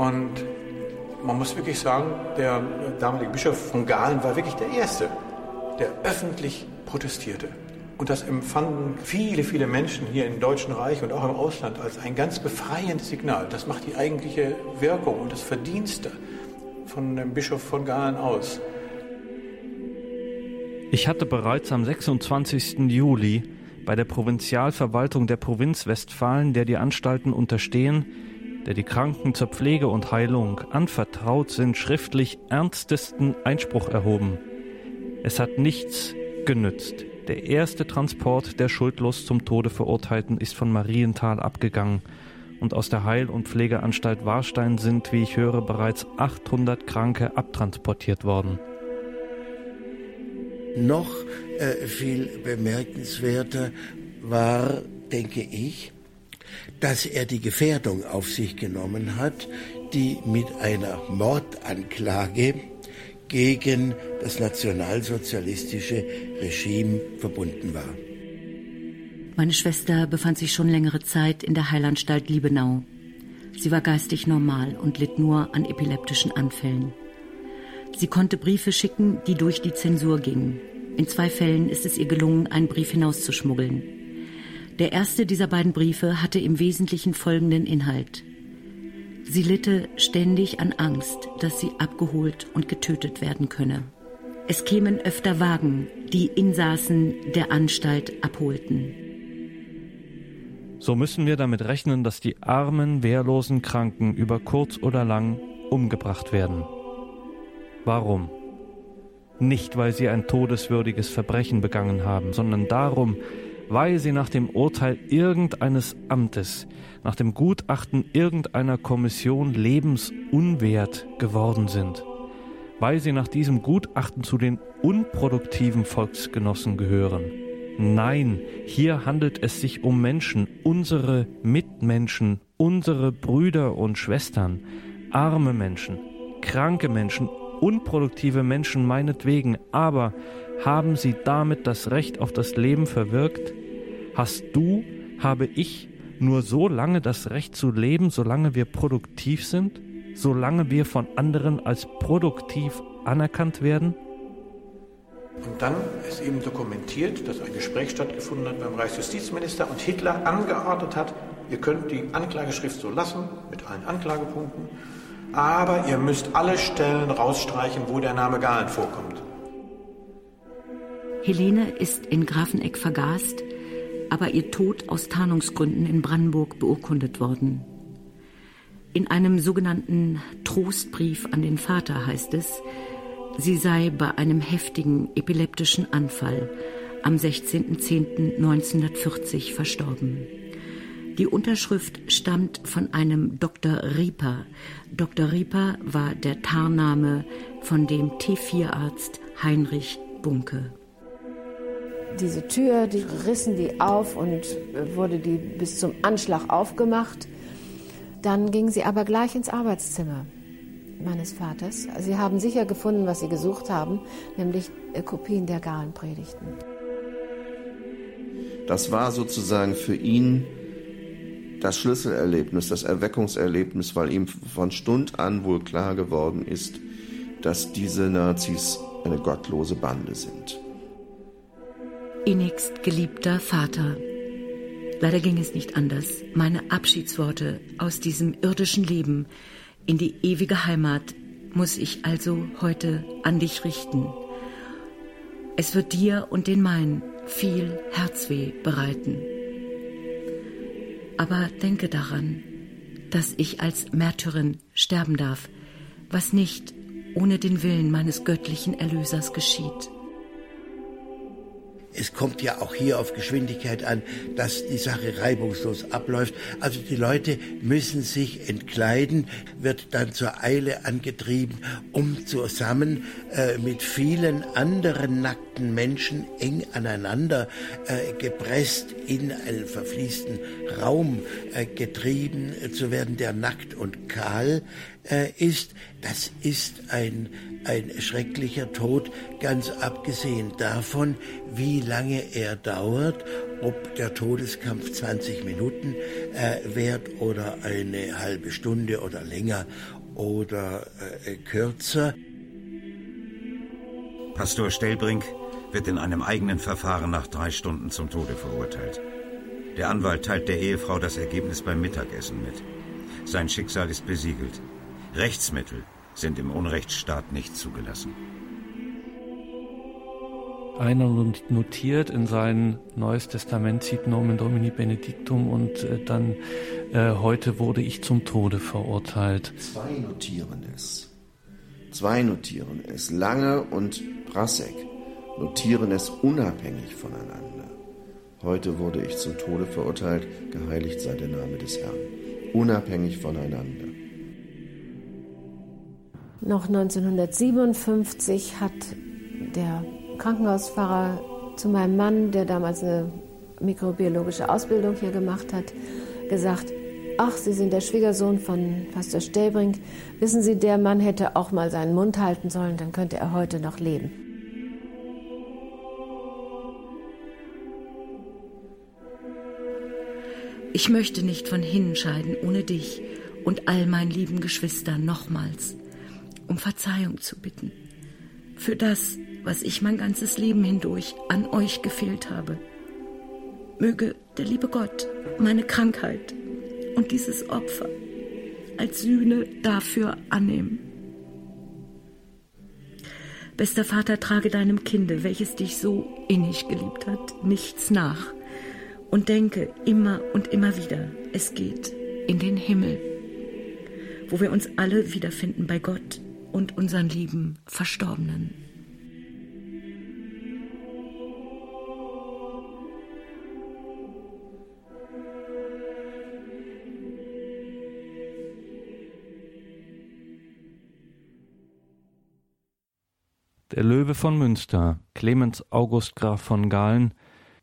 Und man muss wirklich sagen, der damalige Bischof von Galen war wirklich der Erste, der öffentlich protestierte. Und das empfanden viele, viele Menschen hier im Deutschen Reich und auch im Ausland als ein ganz befreiendes Signal. Das macht die eigentliche Wirkung und das Verdienste von dem Bischof von Galen aus. Ich hatte bereits am 26. Juli bei der Provinzialverwaltung der Provinz Westfalen, der die Anstalten unterstehen, der die Kranken zur Pflege und Heilung anvertraut sind, schriftlich ernstesten Einspruch erhoben. Es hat nichts genützt. Der erste Transport der schuldlos zum Tode Verurteilten ist von Marienthal abgegangen und aus der Heil- und Pflegeanstalt Warstein sind, wie ich höre, bereits 800 Kranke abtransportiert worden. Noch äh, viel bemerkenswerter war, denke ich, dass er die Gefährdung auf sich genommen hat, die mit einer Mordanklage gegen das nationalsozialistische Regime verbunden war. Meine Schwester befand sich schon längere Zeit in der Heilanstalt Liebenau. Sie war geistig normal und litt nur an epileptischen Anfällen. Sie konnte Briefe schicken, die durch die Zensur gingen. In zwei Fällen ist es ihr gelungen, einen Brief hinauszuschmuggeln. Der erste dieser beiden Briefe hatte im Wesentlichen folgenden Inhalt. Sie litte ständig an Angst, dass sie abgeholt und getötet werden könne. Es kämen öfter Wagen, die Insassen der Anstalt abholten. So müssen wir damit rechnen, dass die armen, wehrlosen Kranken über kurz oder lang umgebracht werden. Warum? Nicht, weil sie ein todeswürdiges Verbrechen begangen haben, sondern darum, weil sie nach dem Urteil irgendeines Amtes, nach dem Gutachten irgendeiner Kommission lebensunwert geworden sind, weil sie nach diesem Gutachten zu den unproduktiven Volksgenossen gehören. Nein, hier handelt es sich um Menschen, unsere Mitmenschen, unsere Brüder und Schwestern, arme Menschen, kranke Menschen, unproduktive Menschen meinetwegen, aber haben sie damit das Recht auf das Leben verwirkt? Hast du, habe ich nur so lange das Recht zu leben, solange wir produktiv sind, solange wir von anderen als produktiv anerkannt werden? Und dann ist eben dokumentiert, dass ein Gespräch stattgefunden hat beim Reichsjustizminister und Hitler angeordnet hat, ihr könnt die Anklageschrift so lassen, mit allen Anklagepunkten, aber ihr müsst alle Stellen rausstreichen, wo der Name Galen vorkommt. Helene ist in Grafeneck vergast, aber ihr Tod aus Tarnungsgründen in Brandenburg beurkundet worden. In einem sogenannten Trostbrief an den Vater heißt es, sie sei bei einem heftigen epileptischen Anfall am 16.10.1940 verstorben. Die Unterschrift stammt von einem Dr. Rieper. Dr. Rieper war der Tarnname von dem T4-Arzt Heinrich Bunke. Diese Tür, die rissen die auf und wurde die bis zum Anschlag aufgemacht. Dann ging sie aber gleich ins Arbeitszimmer meines Vaters. Sie haben sicher gefunden, was sie gesucht haben, nämlich äh, Kopien der Galenpredigten. Das war sozusagen für ihn das Schlüsselerlebnis, das Erweckungserlebnis, weil ihm von Stund an wohl klar geworden ist, dass diese Nazis eine gottlose Bande sind. Innigst geliebter Vater, leider ging es nicht anders. Meine Abschiedsworte aus diesem irdischen Leben in die ewige Heimat muss ich also heute an dich richten. Es wird dir und den meinen viel Herzweh bereiten. Aber denke daran, dass ich als Märtyrin sterben darf, was nicht ohne den Willen meines göttlichen Erlösers geschieht. Es kommt ja auch hier auf Geschwindigkeit an, dass die Sache reibungslos abläuft. Also die Leute müssen sich entkleiden, wird dann zur Eile angetrieben, um zusammen äh, mit vielen anderen nackten Menschen eng aneinander äh, gepresst, in einen verfließten Raum äh, getrieben zu werden, der nackt und kahl äh, ist. Das ist ein, ein schrecklicher Tod, ganz abgesehen davon, wie lange er dauert ob der Todeskampf 20 Minuten äh, währt oder eine halbe Stunde oder länger oder äh, kürzer. Pastor Stellbrink wird in einem eigenen Verfahren nach drei Stunden zum Tode verurteilt. Der Anwalt teilt der Ehefrau das Ergebnis beim Mittagessen mit. Sein Schicksal ist besiegelt. Rechtsmittel sind im Unrechtsstaat nicht zugelassen. Einer notiert in sein Neues Testament, sieht Nomen Domini Benedictum und äh, dann äh, heute wurde ich zum Tode verurteilt. Zwei notieren es. Zwei notieren es. Lange und Prasek notieren es unabhängig voneinander. Heute wurde ich zum Tode verurteilt, geheiligt sei der Name des Herrn. Unabhängig voneinander. Noch 1957 hat der Krankenhausfahrer zu meinem Mann, der damals eine mikrobiologische Ausbildung hier gemacht hat, gesagt, ach, Sie sind der Schwiegersohn von Pastor Stellbrink. Wissen Sie, der Mann hätte auch mal seinen Mund halten sollen, dann könnte er heute noch leben. Ich möchte nicht von hinnen scheiden ohne dich und all meinen lieben Geschwistern nochmals, um Verzeihung zu bitten. Für das, was ich mein ganzes Leben hindurch an euch gefehlt habe. Möge der liebe Gott meine Krankheit und dieses Opfer als Sühne dafür annehmen. Bester Vater, trage deinem Kinde, welches dich so innig geliebt hat, nichts nach und denke immer und immer wieder, es geht in den Himmel, wo wir uns alle wiederfinden bei Gott und unseren lieben Verstorbenen. Der Löwe von Münster, Clemens August Graf von Galen,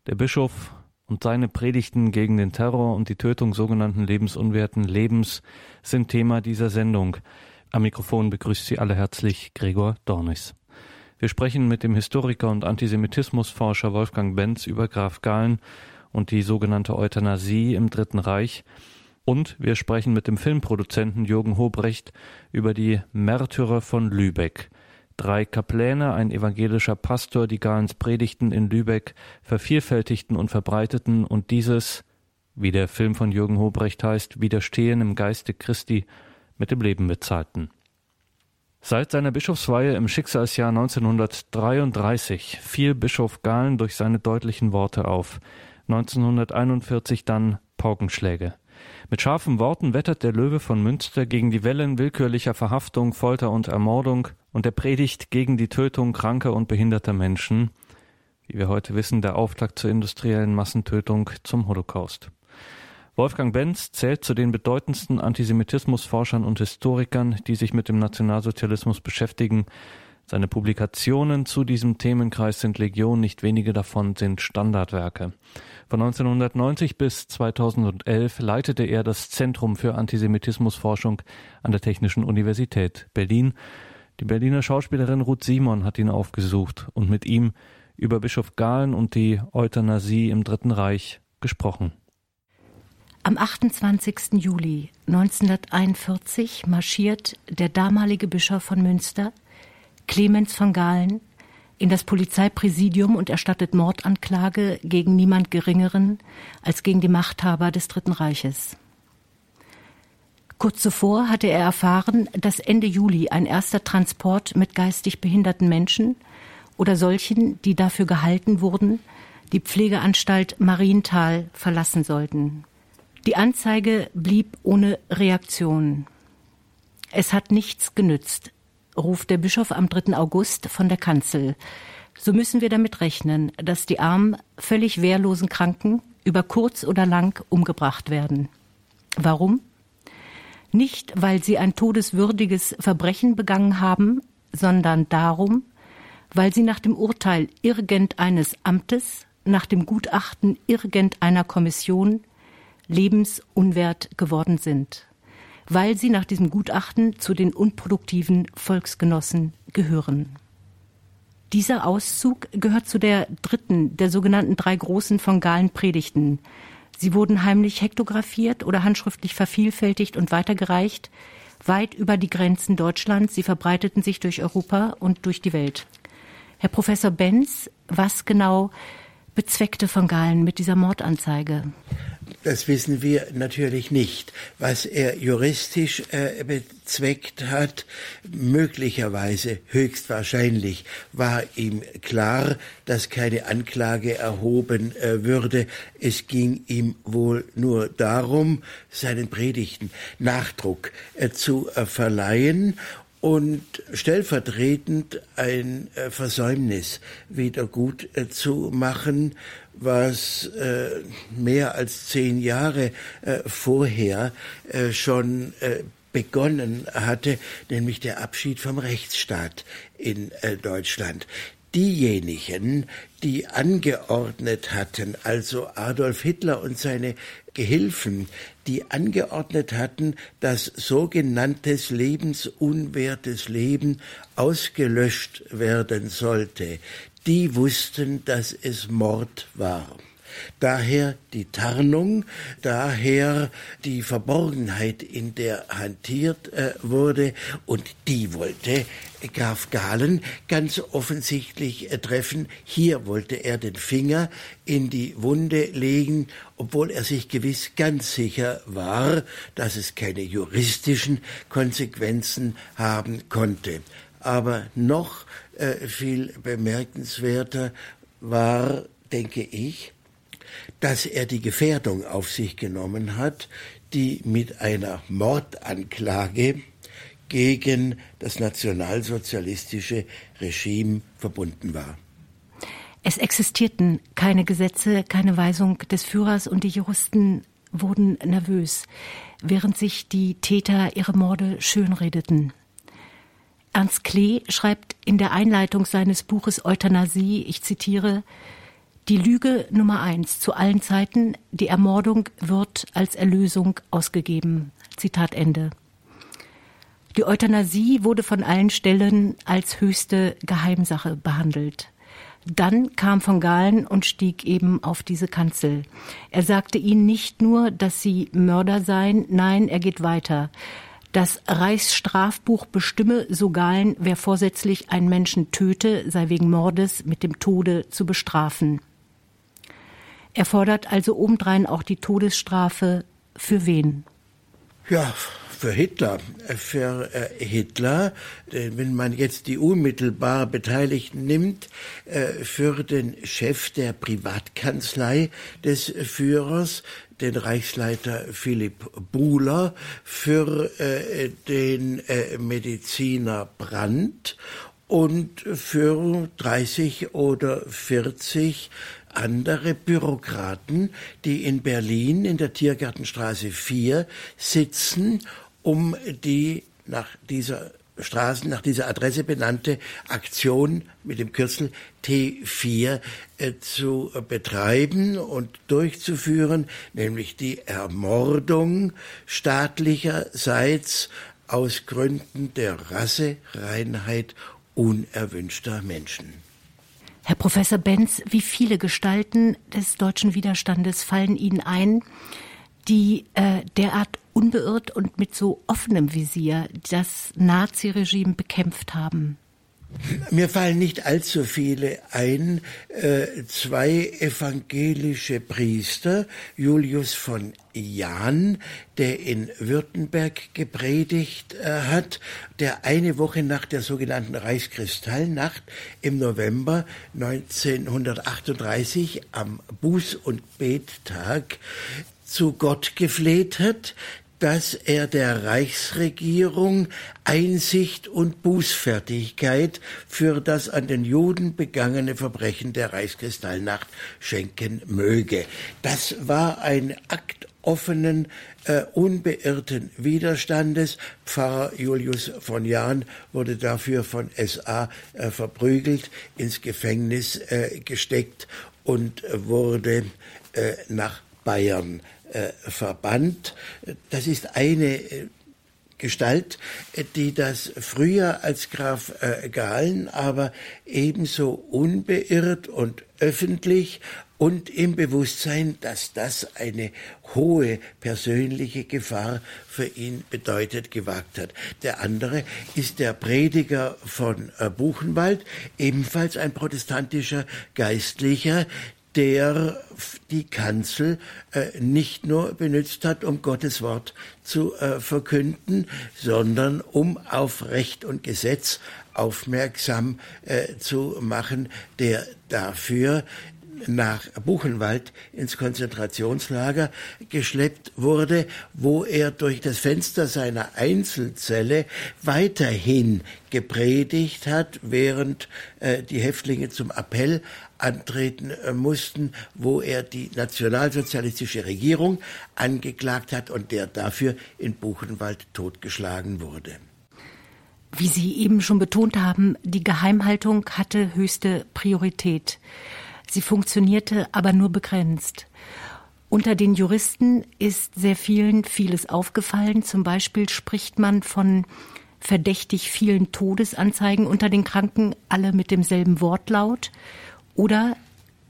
der Bischof und seine Predigten gegen den Terror und die Tötung sogenannten lebensunwerten Lebens sind Thema dieser Sendung. Am Mikrofon begrüßt Sie alle herzlich Gregor Dornis. Wir sprechen mit dem Historiker und Antisemitismusforscher Wolfgang Benz über Graf Galen und die sogenannte Euthanasie im Dritten Reich. Und wir sprechen mit dem Filmproduzenten Jürgen Hobrecht über die Märtyrer von Lübeck – Drei Kapläne, ein evangelischer Pastor, die Galens Predigten in Lübeck vervielfältigten und verbreiteten und dieses, wie der Film von Jürgen Hobrecht heißt, Widerstehen im Geiste Christi mit dem Leben bezahlten. Seit seiner Bischofsweihe im Schicksalsjahr 1933 fiel Bischof Galen durch seine deutlichen Worte auf. 1941 dann Paukenschläge. Mit scharfen Worten wettert der Löwe von Münster gegen die Wellen willkürlicher Verhaftung, Folter und Ermordung und er predigt gegen die Tötung kranker und behinderter Menschen, wie wir heute wissen, der Auftakt zur industriellen Massentötung zum Holocaust. Wolfgang Benz zählt zu den bedeutendsten Antisemitismusforschern und Historikern, die sich mit dem Nationalsozialismus beschäftigen. Seine Publikationen zu diesem Themenkreis sind Legion, nicht wenige davon sind Standardwerke. Von 1990 bis 2011 leitete er das Zentrum für Antisemitismusforschung an der Technischen Universität Berlin. Die Berliner Schauspielerin Ruth Simon hat ihn aufgesucht und mit ihm über Bischof Galen und die Euthanasie im Dritten Reich gesprochen. Am 28. Juli 1941 marschiert der damalige Bischof von Münster, Clemens von Galen, in das Polizeipräsidium und erstattet Mordanklage gegen niemand Geringeren als gegen die Machthaber des Dritten Reiches. Kurz zuvor hatte er erfahren, dass Ende Juli ein erster Transport mit geistig behinderten Menschen oder solchen, die dafür gehalten wurden, die Pflegeanstalt Marienthal verlassen sollten. Die Anzeige blieb ohne Reaktion. Es hat nichts genützt ruft der Bischof am 3. August von der Kanzel. So müssen wir damit rechnen, dass die armen, völlig wehrlosen Kranken über kurz oder lang umgebracht werden. Warum? Nicht, weil sie ein todeswürdiges Verbrechen begangen haben, sondern darum, weil sie nach dem Urteil irgendeines Amtes, nach dem Gutachten irgendeiner Kommission lebensunwert geworden sind, weil sie nach diesem Gutachten zu den unproduktiven Volksgenossen gehören. Dieser Auszug gehört zu der dritten der sogenannten drei großen von Galen Predigten. Sie wurden heimlich hektografiert oder handschriftlich vervielfältigt und weitergereicht, weit über die Grenzen Deutschlands. Sie verbreiteten sich durch Europa und durch die Welt. Herr Professor Benz, was genau bezweckte von Galen mit dieser Mordanzeige? Das wissen wir natürlich nicht. Was er juristisch äh, bezweckt hat, möglicherweise, höchstwahrscheinlich, war ihm klar, dass keine Anklage erhoben äh, würde. Es ging ihm wohl nur darum, seinen Predigten Nachdruck äh, zu äh, verleihen und stellvertretend ein äh, Versäumnis wieder gut äh, zu machen, was äh, mehr als zehn Jahre vorher schon begonnen hatte, nämlich der Abschied vom Rechtsstaat in Deutschland. Diejenigen, die angeordnet hatten, also Adolf Hitler und seine Gehilfen, die angeordnet hatten, dass sogenanntes lebensunwertes Leben ausgelöscht werden sollte, die wussten, dass es Mord war. Daher die Tarnung, daher die Verborgenheit, in der hantiert äh, wurde, und die wollte Graf Galen ganz offensichtlich äh, treffen. Hier wollte er den Finger in die Wunde legen, obwohl er sich gewiss ganz sicher war, dass es keine juristischen Konsequenzen haben konnte. Aber noch äh, viel bemerkenswerter war, denke ich, dass er die Gefährdung auf sich genommen hat, die mit einer Mordanklage gegen das nationalsozialistische Regime verbunden war. Es existierten keine Gesetze, keine Weisung des Führers und die Juristen wurden nervös, während sich die Täter ihre Morde schönredeten. Ernst Klee schreibt in der Einleitung seines Buches Euthanasie, ich zitiere, die Lüge Nummer eins zu allen Zeiten, die Ermordung wird als Erlösung ausgegeben. Zitat Ende. Die Euthanasie wurde von allen Stellen als höchste Geheimsache behandelt. Dann kam von Galen und stieg eben auf diese Kanzel. Er sagte ihnen nicht nur, dass sie Mörder seien, nein, er geht weiter. Das Reichsstrafbuch bestimme sogalen, wer vorsätzlich einen Menschen töte, sei wegen Mordes mit dem Tode zu bestrafen. Er fordert also obendrein auch die Todesstrafe für wen? Ja, für Hitler. Für äh, Hitler, wenn man jetzt die unmittelbar Beteiligten nimmt, äh, für den Chef der Privatkanzlei des Führers, den Reichsleiter Philipp Buhler, für äh, den äh, Mediziner Brandt und für 30 oder 40 andere Bürokraten, die in Berlin in der Tiergartenstraße 4 sitzen, um die nach dieser Straßen nach dieser Adresse benannte Aktion mit dem Kürzel T4 äh, zu betreiben und durchzuführen, nämlich die Ermordung staatlicherseits aus Gründen der Rassereinheit unerwünschter Menschen. Herr Professor Benz, wie viele Gestalten des deutschen Widerstandes fallen Ihnen ein, die äh, derart unbeirrt und mit so offenem Visier das Naziregime bekämpft haben? Mir fallen nicht allzu viele ein. Äh, zwei evangelische Priester, Julius von Jahn, der in Württemberg gepredigt äh, hat, der eine Woche nach der sogenannten Reichskristallnacht im November 1938 am Buß- und Bettag zu Gott gefleht hat, dass er der Reichsregierung Einsicht und Bußfertigkeit für das an den Juden begangene Verbrechen der Reichskristallnacht schenken möge. Das war ein Akt offenen, äh, unbeirrten Widerstandes. Pfarrer Julius von Jahn wurde dafür von SA äh, verprügelt, ins Gefängnis äh, gesteckt und wurde äh, nach Bayern äh, verbannt. Das ist eine äh, Gestalt, die das früher als Graf äh, Galen aber ebenso unbeirrt und öffentlich und im Bewusstsein, dass das eine hohe persönliche Gefahr für ihn bedeutet, gewagt hat. Der andere ist der Prediger von äh, Buchenwald, ebenfalls ein protestantischer Geistlicher, der die Kanzel äh, nicht nur benutzt hat, um Gottes Wort zu äh, verkünden, sondern um auf Recht und Gesetz aufmerksam äh, zu machen, der dafür nach Buchenwald ins Konzentrationslager geschleppt wurde, wo er durch das Fenster seiner Einzelzelle weiterhin gepredigt hat, während äh, die Häftlinge zum Appell antreten äh, mussten, wo er die nationalsozialistische Regierung angeklagt hat und der dafür in Buchenwald totgeschlagen wurde. Wie Sie eben schon betont haben, die Geheimhaltung hatte höchste Priorität. Sie funktionierte aber nur begrenzt. Unter den Juristen ist sehr vielen vieles aufgefallen. Zum Beispiel spricht man von verdächtig vielen Todesanzeigen unter den Kranken, alle mit demselben Wortlaut. Oder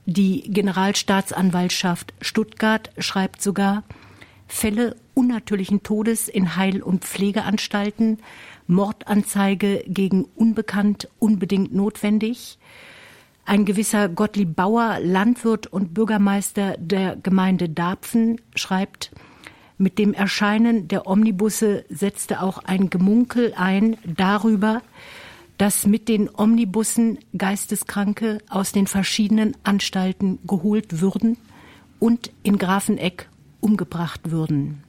die Generalstaatsanwaltschaft Stuttgart schreibt sogar Fälle unnatürlichen Todes in Heil- und Pflegeanstalten, Mordanzeige gegen Unbekannt unbedingt notwendig. Ein gewisser Gottlieb Bauer, Landwirt und Bürgermeister der Gemeinde Dapfen, schreibt, mit dem Erscheinen der Omnibusse setzte auch ein Gemunkel ein darüber, dass mit den Omnibussen Geisteskranke aus den verschiedenen Anstalten geholt würden und in Grafeneck umgebracht würden.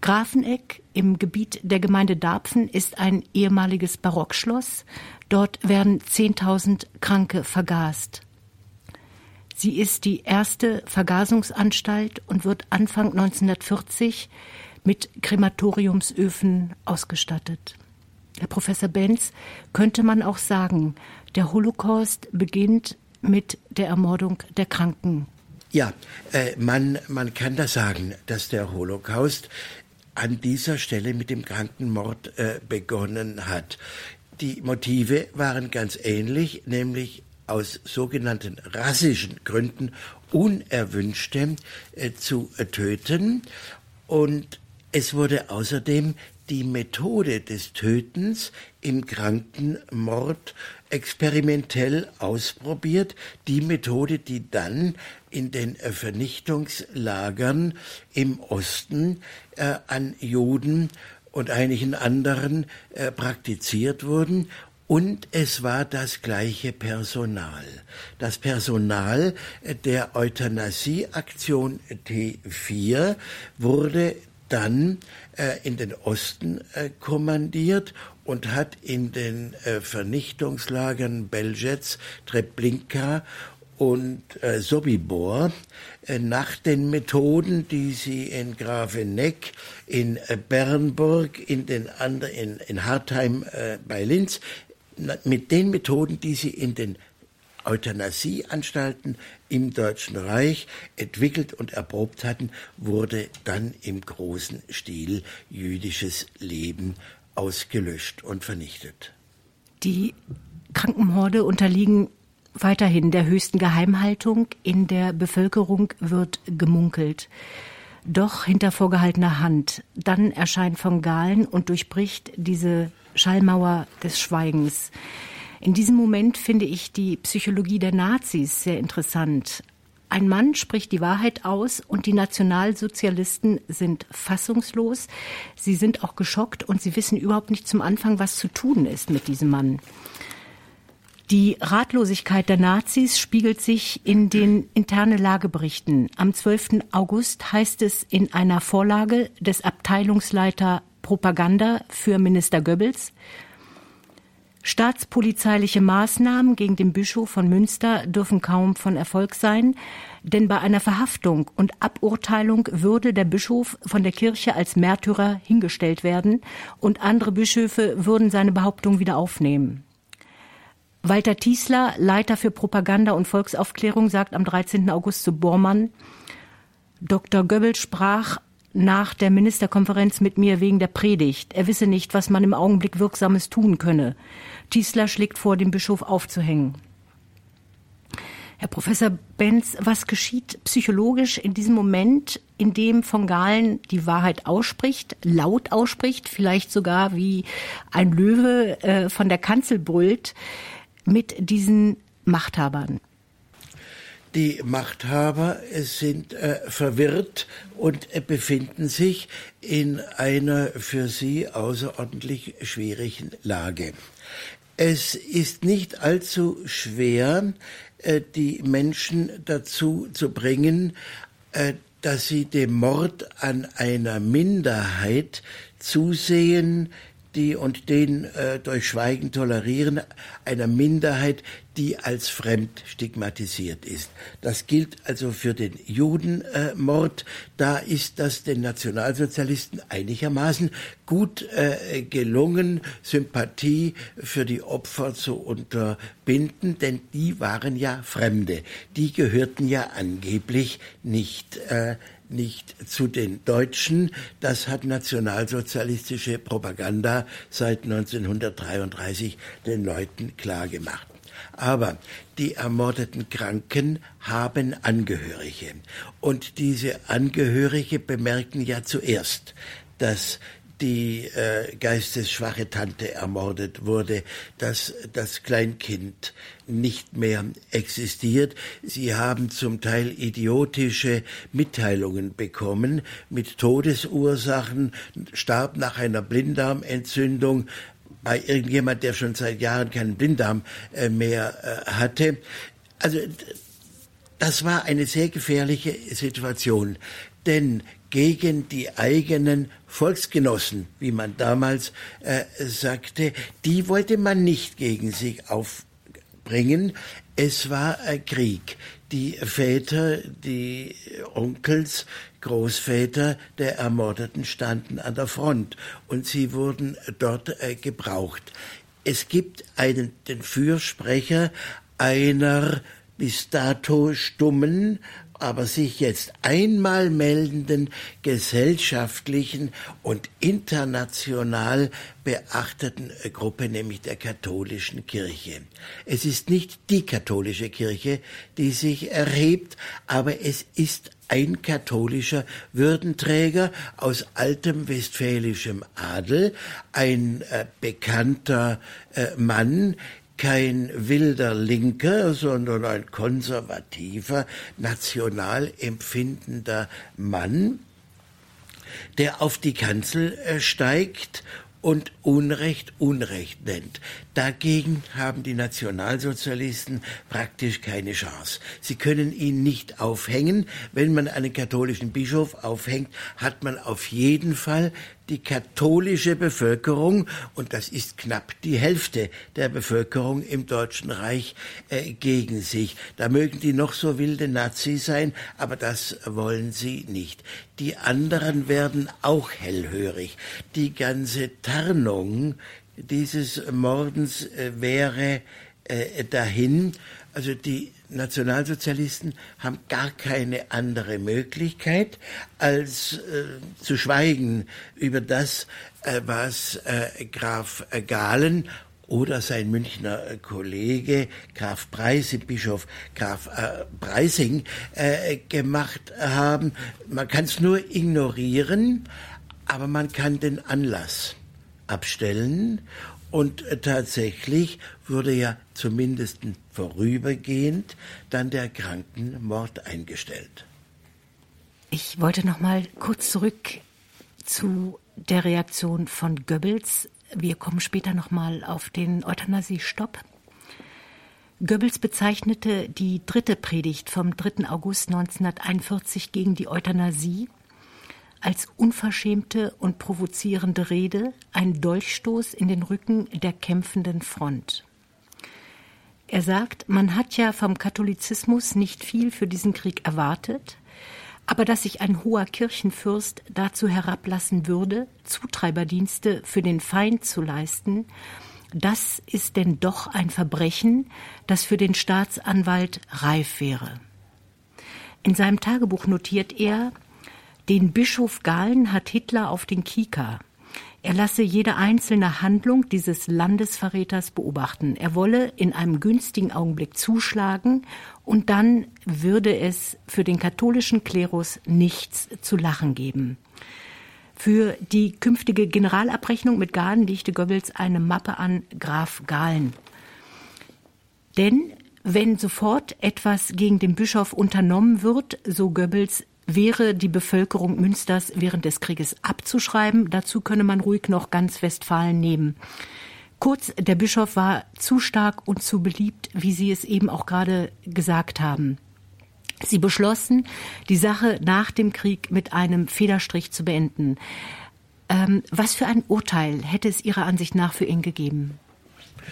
Grafeneck im Gebiet der Gemeinde Darpfen ist ein ehemaliges Barockschloss. Dort werden 10.000 Kranke vergast. Sie ist die erste Vergasungsanstalt und wird Anfang 1940 mit Krematoriumsöfen ausgestattet. Herr Professor Benz, könnte man auch sagen, der Holocaust beginnt mit der Ermordung der Kranken. Ja, äh, man, man kann das sagen, dass der Holocaust an dieser Stelle mit dem Krankenmord äh, begonnen hat. Die Motive waren ganz ähnlich, nämlich aus sogenannten rassischen Gründen Unerwünschte äh, zu äh, töten. Und es wurde außerdem die Methode des Tötens im Krankenmord experimentell ausprobiert, die Methode, die dann in den äh, Vernichtungslagern im Osten äh, an Juden und einigen anderen äh, praktiziert wurden und es war das gleiche Personal. Das Personal äh, der Euthanasieaktion T4 wurde dann äh, in den Osten äh, kommandiert und hat in den äh, Vernichtungslagern Belzec, Treblinka und äh, Sobibor nach den Methoden, die sie in Grafeneck, in äh, Bernburg, in, den anderen, in, in Hartheim äh, bei Linz, mit den Methoden, die sie in den Euthanasieanstalten im Deutschen Reich entwickelt und erprobt hatten, wurde dann im großen Stil jüdisches Leben ausgelöscht und vernichtet. Die Krankenmorde unterliegen weiterhin der höchsten Geheimhaltung. In der Bevölkerung wird gemunkelt. Doch hinter vorgehaltener Hand. Dann erscheint von Galen und durchbricht diese Schallmauer des Schweigens. In diesem Moment finde ich die Psychologie der Nazis sehr interessant. Ein Mann spricht die Wahrheit aus und die Nationalsozialisten sind fassungslos. Sie sind auch geschockt und sie wissen überhaupt nicht zum Anfang, was zu tun ist mit diesem Mann. Die Ratlosigkeit der Nazis spiegelt sich in den interne Lageberichten. Am 12. August heißt es in einer Vorlage des Abteilungsleiter Propaganda für Minister Goebbels, Staatspolizeiliche Maßnahmen gegen den Bischof von Münster dürfen kaum von Erfolg sein, denn bei einer Verhaftung und Aburteilung würde der Bischof von der Kirche als Märtyrer hingestellt werden und andere Bischöfe würden seine Behauptung wieder aufnehmen. Walter Tiesler, Leiter für Propaganda und Volksaufklärung, sagt am 13. August zu Bormann, Dr. Goebbels sprach nach der Ministerkonferenz mit mir wegen der Predigt. Er wisse nicht, was man im Augenblick Wirksames tun könne. Tiesler schlägt vor, den Bischof aufzuhängen. Herr Professor Benz, was geschieht psychologisch in diesem Moment, in dem von Galen die Wahrheit ausspricht, laut ausspricht, vielleicht sogar wie ein Löwe äh, von der Kanzel brüllt, mit diesen Machthabern? Die Machthaber sind äh, verwirrt und äh, befinden sich in einer für sie außerordentlich schwierigen Lage. Es ist nicht allzu schwer, äh, die Menschen dazu zu bringen, äh, dass sie dem Mord an einer Minderheit zusehen, die und den äh, durch Schweigen tolerieren, einer Minderheit, die als fremd stigmatisiert ist. Das gilt also für den Judenmord. Äh, da ist das den Nationalsozialisten einigermaßen gut äh, gelungen, Sympathie für die Opfer zu unterbinden, denn die waren ja Fremde. Die gehörten ja angeblich nicht äh, nicht zu den Deutschen. Das hat nationalsozialistische Propaganda seit 1933 den Leuten klargemacht. Aber die ermordeten Kranken haben Angehörige. Und diese Angehörige bemerken ja zuerst, dass die äh, geistesschwache Tante ermordet wurde, dass das Kleinkind nicht mehr existiert. Sie haben zum Teil idiotische Mitteilungen bekommen mit Todesursachen, starb nach einer Blinddarmentzündung, bei irgendjemand, der schon seit Jahren keinen Blinddarm äh, mehr äh, hatte. Also das war eine sehr gefährliche Situation, denn gegen die eigenen Volksgenossen, wie man damals äh, sagte, die wollte man nicht gegen sich aufbringen. Es war äh, Krieg. Die Väter, die Onkels, Großväter der Ermordeten standen an der Front und sie wurden dort äh, gebraucht. Es gibt einen, den Fürsprecher einer bis dato stummen aber sich jetzt einmal meldenden gesellschaftlichen und international beachteten Gruppe, nämlich der katholischen Kirche. Es ist nicht die katholische Kirche, die sich erhebt, aber es ist ein katholischer Würdenträger aus altem westfälischem Adel, ein äh, bekannter äh, Mann, kein wilder Linker, sondern ein konservativer, national empfindender Mann, der auf die Kanzel äh, steigt und Unrecht Unrecht nennt. Dagegen haben die Nationalsozialisten praktisch keine Chance. Sie können ihn nicht aufhängen. Wenn man einen katholischen Bischof aufhängt, hat man auf jeden Fall die katholische Bevölkerung, und das ist knapp die Hälfte der Bevölkerung im Deutschen Reich, äh, gegen sich. Da mögen die noch so wilde Nazis sein, aber das wollen sie nicht. Die anderen werden auch hellhörig. Die ganze Tarnung dieses Mordens äh, wäre äh, dahin. Also die Nationalsozialisten haben gar keine andere Möglichkeit, als äh, zu schweigen über das, äh, was äh, Graf Galen oder sein Münchner Kollege Graf Preising, Bischof Graf äh, Preising äh, gemacht haben. Man kann es nur ignorieren, aber man kann den Anlass abstellen und äh, tatsächlich wurde ja zumindest vorübergehend dann der Krankenmord eingestellt. Ich wollte noch mal kurz zurück zu der Reaktion von Goebbels. Wir kommen später noch mal auf den Euthanasie-Stopp. Goebbels bezeichnete die dritte Predigt vom 3. August 1941 gegen die Euthanasie als unverschämte und provozierende Rede ein Dolchstoß in den Rücken der kämpfenden Front. Er sagt, man hat ja vom Katholizismus nicht viel für diesen Krieg erwartet, aber dass sich ein hoher Kirchenfürst dazu herablassen würde, Zutreiberdienste für den Feind zu leisten, das ist denn doch ein Verbrechen, das für den Staatsanwalt reif wäre. In seinem Tagebuch notiert er, den Bischof Galen hat Hitler auf den Kika. Er lasse jede einzelne Handlung dieses Landesverräters beobachten. Er wolle in einem günstigen Augenblick zuschlagen und dann würde es für den katholischen Klerus nichts zu lachen geben. Für die künftige Generalabrechnung mit Galen legte Goebbels eine Mappe an Graf Galen. Denn wenn sofort etwas gegen den Bischof unternommen wird, so Goebbels, wäre die Bevölkerung Münsters während des Krieges abzuschreiben. Dazu könne man ruhig noch ganz Westfalen nehmen. Kurz, der Bischof war zu stark und zu beliebt, wie Sie es eben auch gerade gesagt haben. Sie beschlossen, die Sache nach dem Krieg mit einem Federstrich zu beenden. Ähm, was für ein Urteil hätte es Ihrer Ansicht nach für ihn gegeben?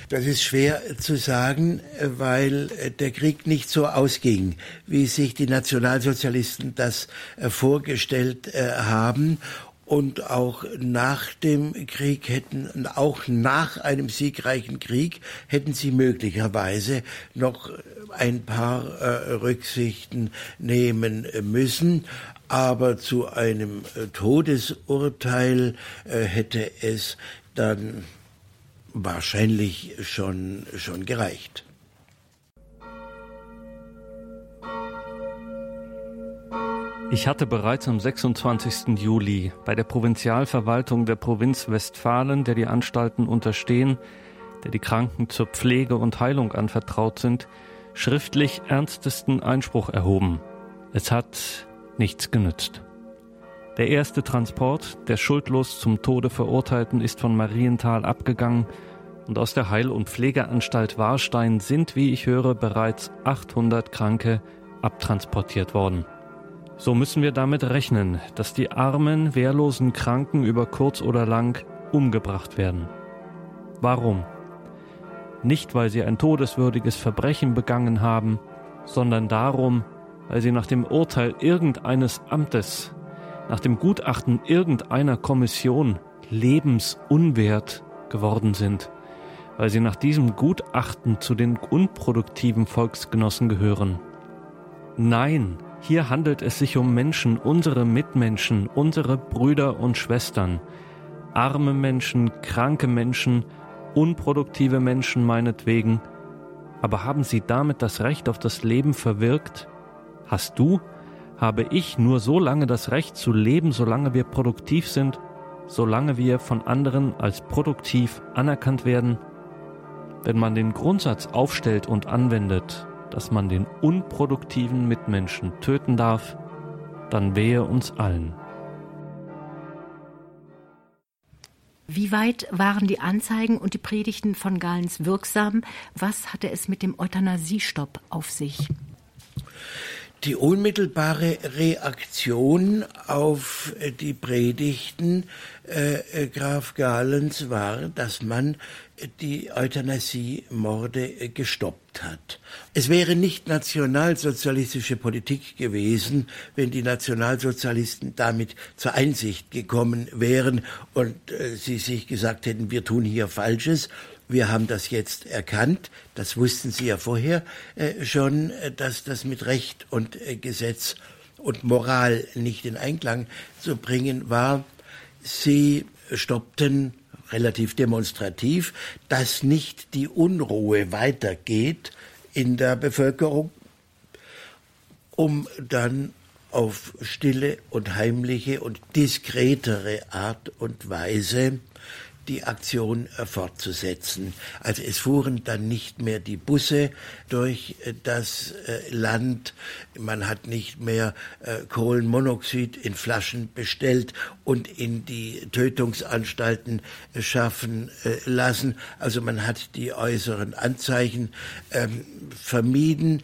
Das ist schwer zu sagen, weil der Krieg nicht so ausging, wie sich die Nationalsozialisten das äh, vorgestellt äh, haben. Und auch nach dem Krieg hätten, auch nach einem siegreichen Krieg, hätten sie möglicherweise noch ein paar äh, Rücksichten nehmen müssen. Aber zu einem Todesurteil hätte es dann wahrscheinlich schon, schon gereicht. Ich hatte bereits am 26. Juli bei der Provinzialverwaltung der Provinz Westfalen, der die Anstalten unterstehen, der die Kranken zur Pflege und Heilung anvertraut sind, schriftlich ernstesten Einspruch erhoben. Es hat nichts genützt. Der erste Transport der schuldlos zum Tode Verurteilten ist von Marienthal abgegangen und aus der Heil- und Pflegeanstalt Warstein sind, wie ich höre, bereits 800 Kranke abtransportiert worden. So müssen wir damit rechnen, dass die armen, wehrlosen Kranken über kurz oder lang umgebracht werden. Warum? Nicht, weil sie ein todeswürdiges Verbrechen begangen haben, sondern darum, weil sie nach dem Urteil irgendeines Amtes nach dem Gutachten irgendeiner Kommission lebensunwert geworden sind, weil sie nach diesem Gutachten zu den unproduktiven Volksgenossen gehören. Nein, hier handelt es sich um Menschen, unsere Mitmenschen, unsere Brüder und Schwestern, arme Menschen, kranke Menschen, unproduktive Menschen meinetwegen, aber haben sie damit das Recht auf das Leben verwirkt? Hast du habe ich nur so lange das Recht zu leben, solange wir produktiv sind, solange wir von anderen als produktiv anerkannt werden. Wenn man den Grundsatz aufstellt und anwendet, dass man den unproduktiven Mitmenschen töten darf, dann wehe uns allen. Wie weit waren die Anzeigen und die Predigten von Galens wirksam? Was hatte es mit dem Euthanasiestopp auf sich? Die unmittelbare Reaktion auf die Predigten äh, Graf Galens war, dass man die Euthanasie-Morde gestoppt hat. Es wäre nicht nationalsozialistische Politik gewesen, wenn die Nationalsozialisten damit zur Einsicht gekommen wären und äh, sie sich gesagt hätten, wir tun hier Falsches wir haben das jetzt erkannt, das wussten Sie ja vorher äh, schon, äh, dass das mit Recht und äh, Gesetz und Moral nicht in Einklang zu bringen war. Sie stoppten relativ demonstrativ, dass nicht die Unruhe weitergeht in der Bevölkerung, um dann auf stille und heimliche und diskretere Art und Weise die Aktion äh, fortzusetzen. Also es fuhren dann nicht mehr die Busse durch äh, das äh, Land, man hat nicht mehr Kohlenmonoxid in Flaschen bestellt und in die Tötungsanstalten schaffen lassen. Also man hat die äußeren Anzeichen ähm, vermieden,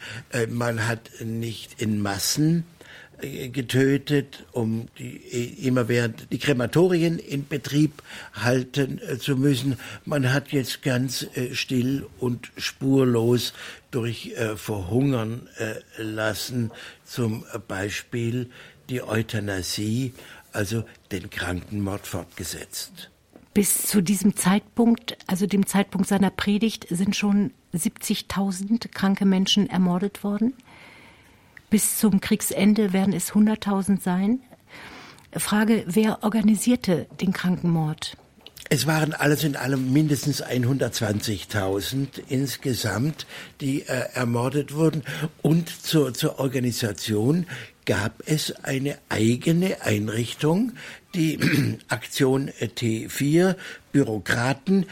man hat nicht in Massen getötet, um die, äh, immer während die Krematorien in Betrieb halten äh, zu müssen. Man hat jetzt ganz still und spurlos durch Verhungern lassen, zum Beispiel die Euthanasie, also den Krankenmord fortgesetzt. Bis zu diesem Zeitpunkt, also dem Zeitpunkt seiner Predigt, sind schon 70.000 kranke Menschen ermordet worden. Bis zum Kriegsende werden es 100.000 sein. Frage, wer organisierte den Krankenmord? Es waren alles in allem mindestens 120.000 insgesamt, die äh, ermordet wurden. Und zur, zur Organisation gab es eine eigene Einrichtung, die Aktion T4, Bürokraten,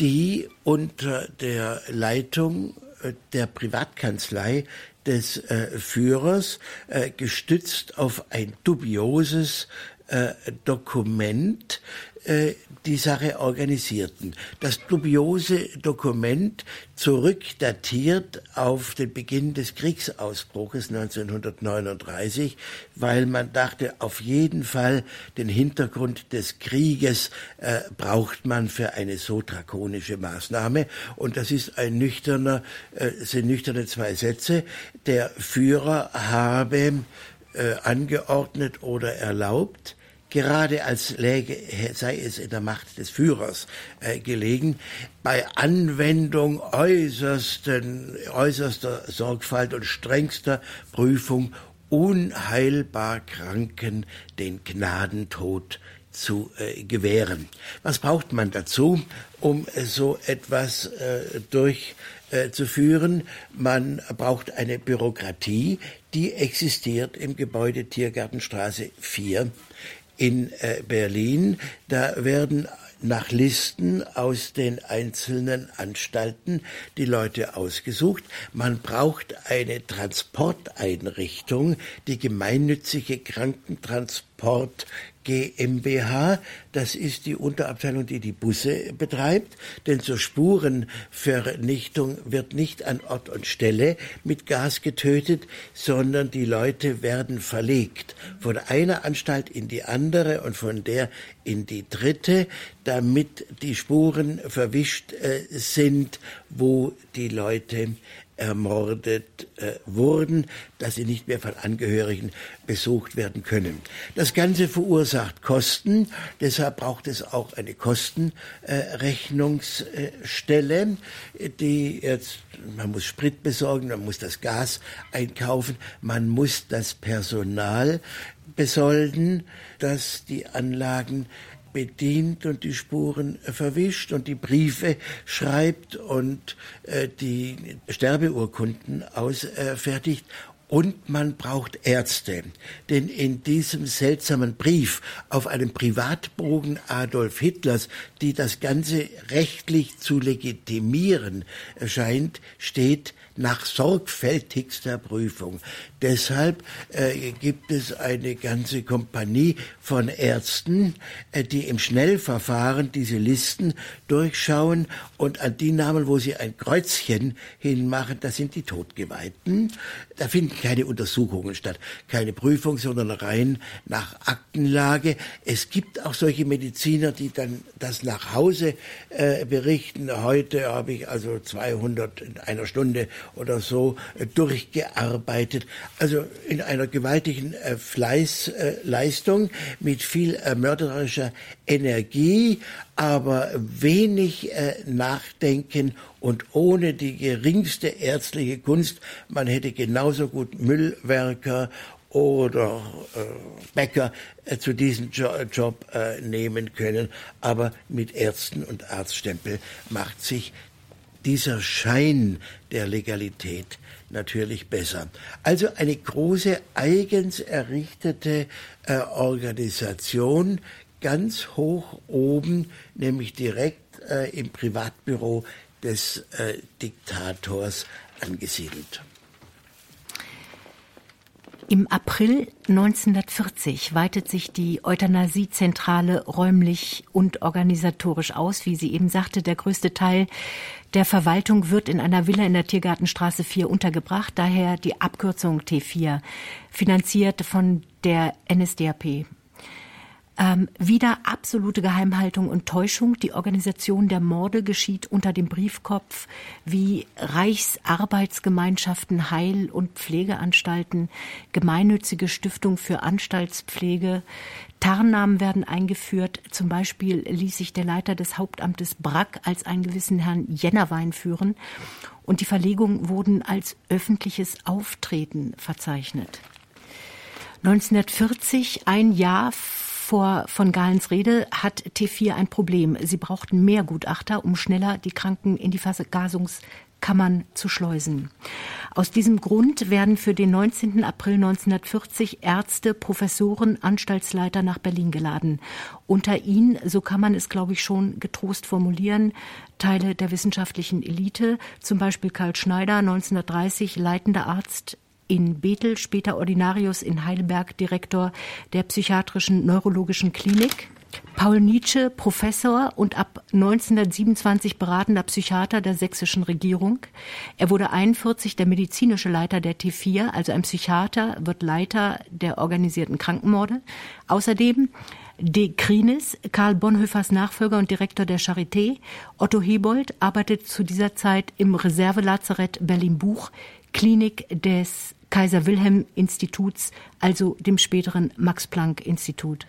die unter der Leitung äh, der Privatkanzlei des äh, Führers, äh, gestützt auf ein dubioses äh, Dokument, äh, die Sache organisierten. Das dubiose Dokument zurückdatiert auf den Beginn des Kriegsausbruches 1939, weil man dachte, auf jeden Fall den Hintergrund des Krieges äh, braucht man für eine so drakonische Maßnahme. Und das ist ein nüchterner, äh, sind nüchterne zwei Sätze. Der Führer habe äh, angeordnet oder erlaubt, gerade als läge, sei es in der Macht des Führers äh, gelegen, bei Anwendung äußersten, äußerster Sorgfalt und strengster Prüfung unheilbar Kranken den Gnadentod zu äh, gewähren. Was braucht man dazu, um äh, so etwas äh, durchzuführen? Man braucht eine Bürokratie, die existiert im Gebäude Tiergartenstraße 4 in äh, Berlin. Da werden nach Listen aus den einzelnen Anstalten die Leute ausgesucht. Man braucht eine Transporteinrichtung, die gemeinnützige Krankentransport GmbH. Das ist die Unterabteilung, die die Busse betreibt. Denn zur Spurenvernichtung wird nicht an Ort und Stelle mit Gas getötet, sondern die Leute werden verlegt von einer Anstalt in die andere und von der in die dritte, damit die Spuren verwischt äh, sind, wo die Leute ermordet äh, wurden, dass sie nicht mehr von Angehörigen besucht werden können. Das Ganze verursacht Kosten, deshalb braucht es auch eine Kostenrechnungsstelle, äh, die jetzt, man muss Sprit besorgen, man muss das Gas einkaufen, man muss das Personal besolden, dass die Anlagen bedient und die Spuren verwischt und die Briefe schreibt und äh, die Sterbeurkunden ausfertigt. Und man braucht Ärzte, denn in diesem seltsamen Brief auf einem Privatbogen Adolf Hitlers, die das Ganze rechtlich zu legitimieren scheint, steht nach sorgfältigster Prüfung. Deshalb äh, gibt es eine ganze Kompanie von Ärzten, äh, die im Schnellverfahren diese Listen durchschauen und an die Namen, wo sie ein Kreuzchen hinmachen, das sind die Todgeweihten. Da finden keine Untersuchungen statt, keine Prüfung, sondern rein nach Aktenlage. Es gibt auch solche Mediziner, die dann das nach Hause äh, berichten. Heute habe ich also 200 in einer Stunde oder so äh, durchgearbeitet. Also in einer gewaltigen äh, Fleißleistung mit viel äh, mörderischer Energie, aber wenig Nachdenken und ohne die geringste ärztliche Kunst. Man hätte genauso gut Müllwerker oder äh, Bäcker äh, zu diesem jo Job äh, nehmen können. Aber mit Ärzten und Arztstempel macht sich dieser Schein der Legalität natürlich besser. Also eine große eigens errichtete äh, Organisation, ganz hoch oben, nämlich direkt äh, im Privatbüro des äh, Diktators angesiedelt. Im April 1940 weitet sich die Euthanasiezentrale räumlich und organisatorisch aus. Wie sie eben sagte, der größte Teil der Verwaltung wird in einer Villa in der Tiergartenstraße 4 untergebracht, daher die Abkürzung T4, finanziert von der NSDAP. Ähm, wieder absolute Geheimhaltung und Täuschung. Die Organisation der Morde geschieht unter dem Briefkopf wie Reichsarbeitsgemeinschaften, Heil- und Pflegeanstalten, gemeinnützige Stiftung für Anstaltspflege. Tarnnamen werden eingeführt. Zum Beispiel ließ sich der Leiter des Hauptamtes Brack als einen gewissen Herrn Jennerwein führen. Und die Verlegungen wurden als öffentliches Auftreten verzeichnet. 1940, ein Jahr vor von Galens Rede hat T4 ein Problem. Sie brauchten mehr Gutachter, um schneller die Kranken in die Vergasungskammern zu schleusen. Aus diesem Grund werden für den 19. April 1940 Ärzte, Professoren, Anstaltsleiter nach Berlin geladen. Unter ihnen, so kann man es, glaube ich, schon getrost formulieren, Teile der wissenschaftlichen Elite, zum Beispiel Karl Schneider, 1930 leitender Arzt in Bethel, später Ordinarius in Heidelberg, Direktor der psychiatrischen neurologischen Klinik. Paul Nietzsche, Professor und ab 1927 beratender Psychiater der sächsischen Regierung. Er wurde 41 der medizinische Leiter der T4, also ein Psychiater wird Leiter der organisierten Krankenmorde. Außerdem De Krinis, Karl Bonhoeffers Nachfolger und Direktor der Charité. Otto Hebold arbeitet zu dieser Zeit im Reservelazarett Berlin-Buch, Klinik des Kaiser Wilhelm Instituts, also dem späteren Max Planck Institut.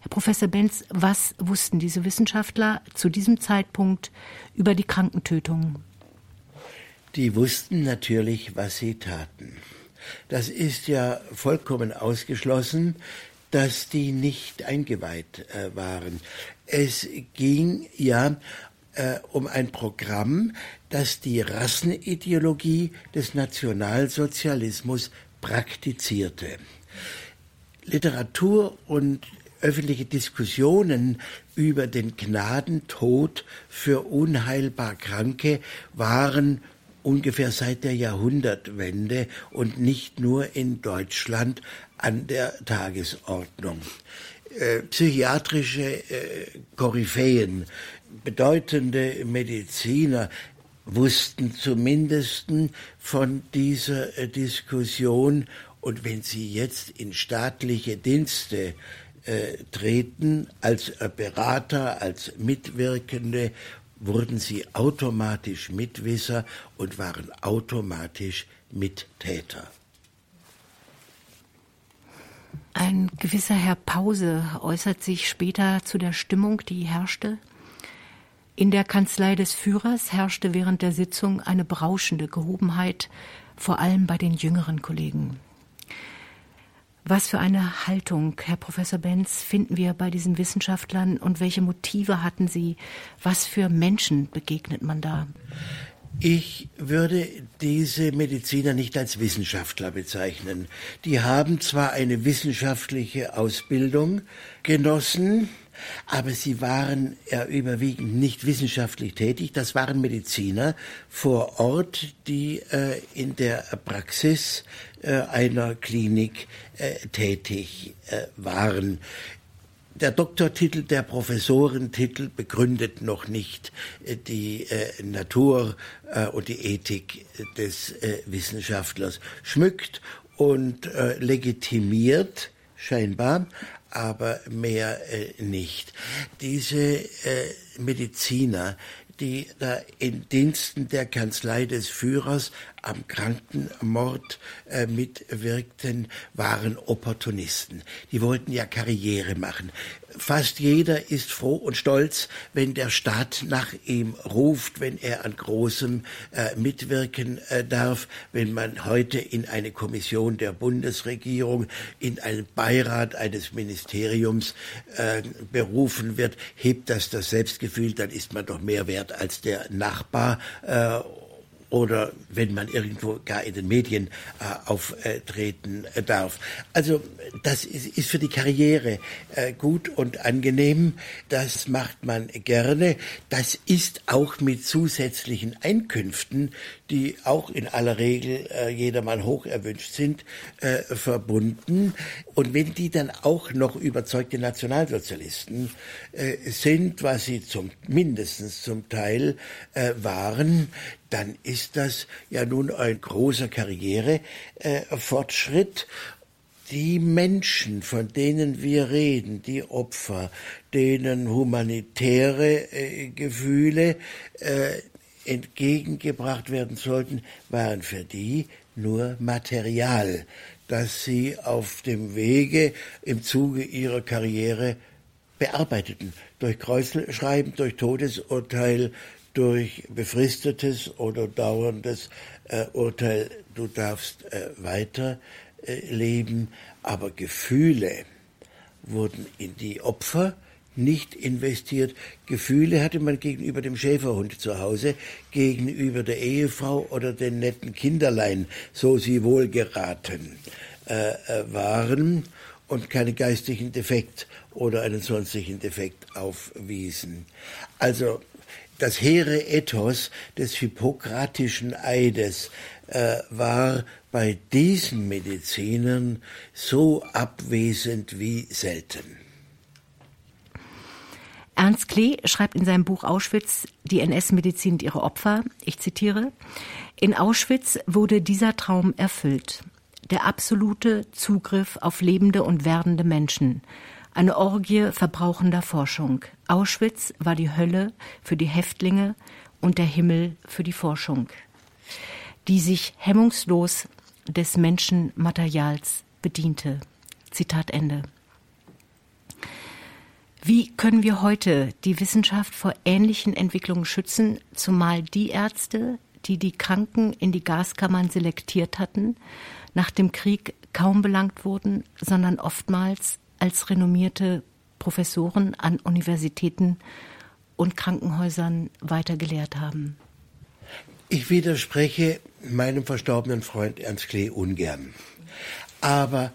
Herr Professor Benz, was wussten diese Wissenschaftler zu diesem Zeitpunkt über die Krankentötungen? Die wussten natürlich, was sie taten. Das ist ja vollkommen ausgeschlossen, dass die nicht eingeweiht äh, waren. Es ging ja äh, um ein Programm, das die Rassenideologie des Nationalsozialismus praktizierte. Literatur und öffentliche Diskussionen über den Gnadentod für unheilbar Kranke waren ungefähr seit der Jahrhundertwende und nicht nur in Deutschland an der Tagesordnung. Äh, psychiatrische äh, Koryphäen bedeutende Mediziner wussten zumindest von dieser äh, Diskussion und wenn sie jetzt in staatliche Dienste äh, treten, als Berater, als Mitwirkende, wurden sie automatisch Mitwisser und waren automatisch Mittäter. Ein gewisser Herr Pause äußert sich später zu der Stimmung, die herrschte in der Kanzlei des Führers herrschte während der Sitzung eine berauschende Gehobenheit, vor allem bei den jüngeren Kollegen. Was für eine Haltung, Herr Professor Benz, finden wir bei diesen Wissenschaftlern und welche Motive hatten sie? Was für Menschen begegnet man da? Ich würde diese Mediziner nicht als Wissenschaftler bezeichnen. Die haben zwar eine wissenschaftliche Ausbildung genossen, aber sie waren ja überwiegend nicht wissenschaftlich tätig. Das waren Mediziner vor Ort, die äh, in der Praxis äh, einer Klinik äh, tätig äh, waren. Der Doktortitel, der Professorentitel begründet noch nicht äh, die äh, Natur und die Ethik des Wissenschaftlers, schmückt und legitimiert scheinbar aber mehr äh, nicht. Diese äh, Mediziner, die da in Diensten der Kanzlei des Führers am Krankenmord äh, mitwirkten, waren Opportunisten. Die wollten ja Karriere machen. Fast jeder ist froh und stolz, wenn der Staat nach ihm ruft, wenn er an Großem äh, mitwirken äh, darf, wenn man heute in eine Kommission der Bundesregierung, in einen Beirat eines Ministeriums äh, berufen wird, hebt das das Selbstgefühl, dann ist man doch mehr wert als der Nachbar äh, oder wenn man irgendwo gar in den Medien äh, auftreten äh, darf. Also das ist, ist für die Karriere äh, gut und angenehm. Das macht man gerne. Das ist auch mit zusätzlichen Einkünften, die auch in aller Regel äh, jedermann hoch erwünscht sind, äh, verbunden. Und wenn die dann auch noch überzeugte Nationalsozialisten äh, sind, was sie zum mindestens zum Teil waren, dann ist das ja nun ein großer Karrierefortschritt. die Menschen, von denen wir reden, die Opfer, denen humanitäre äh, Gefühle äh, entgegengebracht werden sollten, waren für die nur Material, das sie auf dem Wege im Zuge ihrer Karriere bearbeiteten. Durch Kreuzschreiben, durch Todesurteil, durch befristetes oder dauerndes äh, Urteil, du darfst äh, weiter äh, leben, aber Gefühle wurden in die Opfer nicht investiert. Gefühle hatte man gegenüber dem Schäferhund zu Hause, gegenüber der Ehefrau oder den netten Kinderlein, so sie wohl geraten äh, äh waren und keine geistigen Defekt oder einen sonstigen Defekt aufwiesen. Also das hehre Ethos des hippokratischen Eides äh, war bei diesen Medizinern so abwesend wie selten. Ernst Klee schreibt in seinem Buch Auschwitz die NS-Medizin und ihre Opfer, ich zitiere, in Auschwitz wurde dieser Traum erfüllt. Der absolute Zugriff auf lebende und werdende Menschen, eine Orgie verbrauchender Forschung. Auschwitz war die Hölle für die Häftlinge und der Himmel für die Forschung, die sich hemmungslos des Menschenmaterials bediente. Zitat Ende. Wie können wir heute die Wissenschaft vor ähnlichen Entwicklungen schützen, zumal die Ärzte, die die Kranken in die Gaskammern selektiert hatten, nach dem Krieg kaum belangt wurden, sondern oftmals als renommierte Professoren an Universitäten und Krankenhäusern weitergelehrt haben. Ich widerspreche meinem verstorbenen Freund Ernst Klee ungern. Aber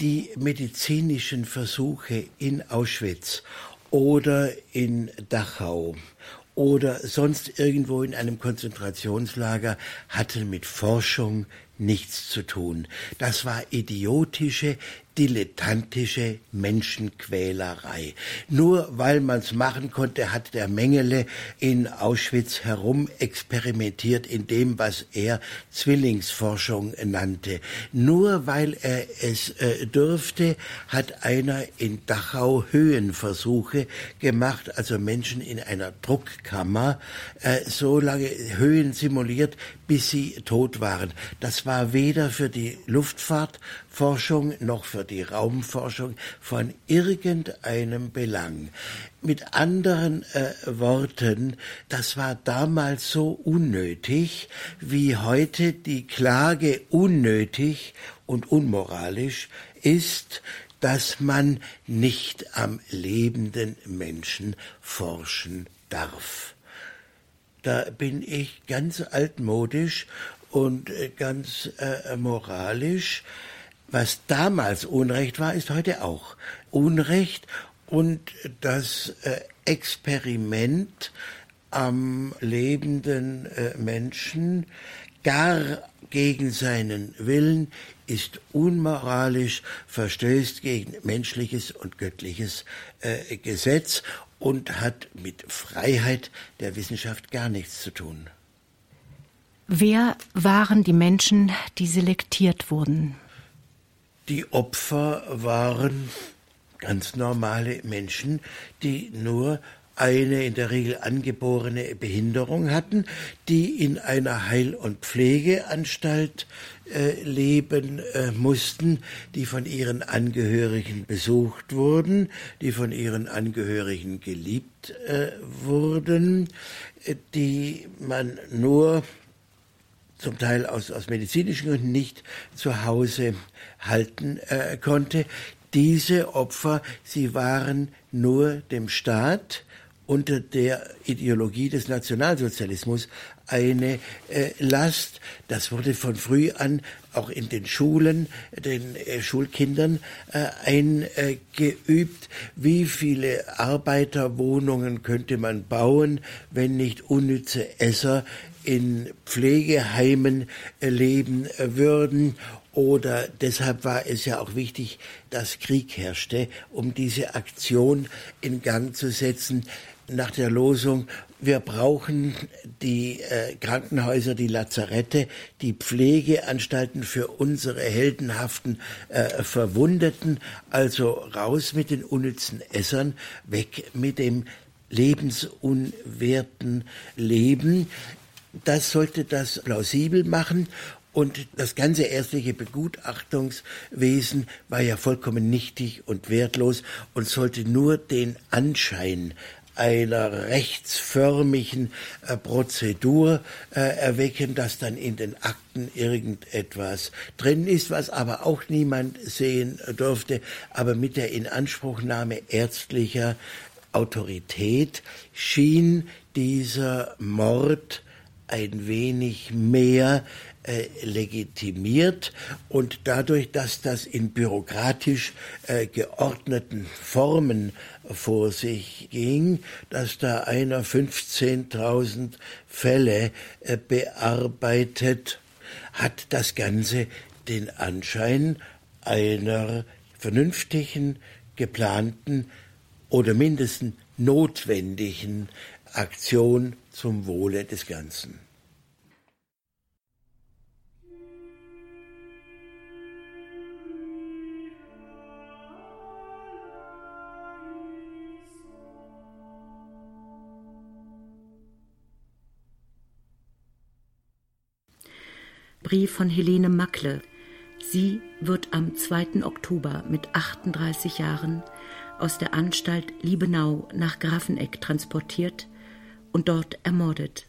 die medizinischen Versuche in Auschwitz oder in Dachau oder sonst irgendwo in einem Konzentrationslager hatten mit Forschung nichts zu tun. Das war idiotische, dilettantische Menschenquälerei. Nur weil man's machen konnte, hat der Mengele in Auschwitz herum experimentiert in dem, was er Zwillingsforschung nannte. Nur weil er es äh, dürfte, hat einer in Dachau Höhenversuche gemacht, also Menschen in einer Druckkammer äh, so lange Höhen simuliert, bis sie tot waren. Das war weder für die Luftfahrtforschung noch für die Raumforschung von irgendeinem Belang. Mit anderen äh, Worten, das war damals so unnötig, wie heute die Klage unnötig und unmoralisch ist, dass man nicht am lebenden Menschen forschen darf. Da bin ich ganz altmodisch und äh, ganz äh, moralisch. Was damals Unrecht war, ist heute auch Unrecht. Und das äh, Experiment am lebenden äh, Menschen gar gegen seinen Willen ist unmoralisch, verstößt gegen menschliches und göttliches äh, Gesetz und hat mit Freiheit der Wissenschaft gar nichts zu tun. Wer waren die Menschen, die selektiert wurden? Die Opfer waren ganz normale Menschen, die nur eine in der Regel angeborene Behinderung hatten, die in einer Heil- und Pflegeanstalt äh, leben äh, mussten, die von ihren Angehörigen besucht wurden, die von ihren Angehörigen geliebt äh, wurden, äh, die man nur zum Teil aus, aus medizinischen Gründen nicht zu Hause halten äh, konnte. Diese Opfer, sie waren nur dem Staat unter der Ideologie des Nationalsozialismus eine äh, Last. Das wurde von früh an auch in den Schulen, den äh, Schulkindern äh, eingeübt. Wie viele Arbeiterwohnungen könnte man bauen, wenn nicht unnütze Esser in Pflegeheimen äh, leben würden oder deshalb war es ja auch wichtig, dass Krieg herrschte, um diese Aktion in Gang zu setzen nach der Losung, wir brauchen die äh, Krankenhäuser, die Lazarette, die Pflegeanstalten für unsere heldenhaften äh, Verwundeten, also raus mit den unnützen Essern, weg mit dem lebensunwerten Leben. Das sollte das plausibel machen und das ganze ärztliche Begutachtungswesen war ja vollkommen nichtig und wertlos und sollte nur den Anschein einer rechtsförmigen äh, Prozedur äh, erwecken, dass dann in den Akten irgendetwas drin ist, was aber auch niemand sehen durfte. Aber mit der Inanspruchnahme ärztlicher Autorität schien dieser Mord ein wenig mehr äh, legitimiert und dadurch, dass das in bürokratisch äh, geordneten Formen vor sich ging, dass da einer 15.000 Fälle äh, bearbeitet, hat das Ganze den Anschein einer vernünftigen, geplanten oder mindestens notwendigen Aktion zum Wohle des Ganzen. Brief von Helene Mackle. Sie wird am 2. Oktober mit 38 Jahren aus der Anstalt Liebenau nach Grafeneck transportiert und dort ermordet.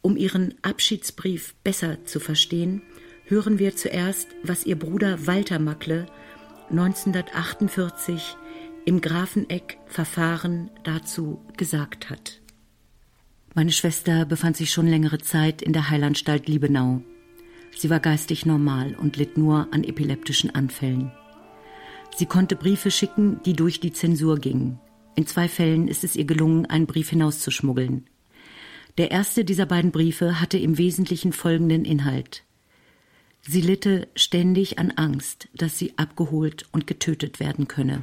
Um ihren Abschiedsbrief besser zu verstehen, hören wir zuerst, was ihr Bruder Walter Mackle 1948 im Grafeneck-Verfahren dazu gesagt hat. Meine Schwester befand sich schon längere Zeit in der Heilanstalt Liebenau. Sie war geistig normal und litt nur an epileptischen Anfällen. Sie konnte Briefe schicken, die durch die Zensur gingen. In zwei Fällen ist es ihr gelungen, einen Brief hinauszuschmuggeln. Der erste dieser beiden Briefe hatte im Wesentlichen folgenden Inhalt. Sie litte ständig an Angst, dass sie abgeholt und getötet werden könne.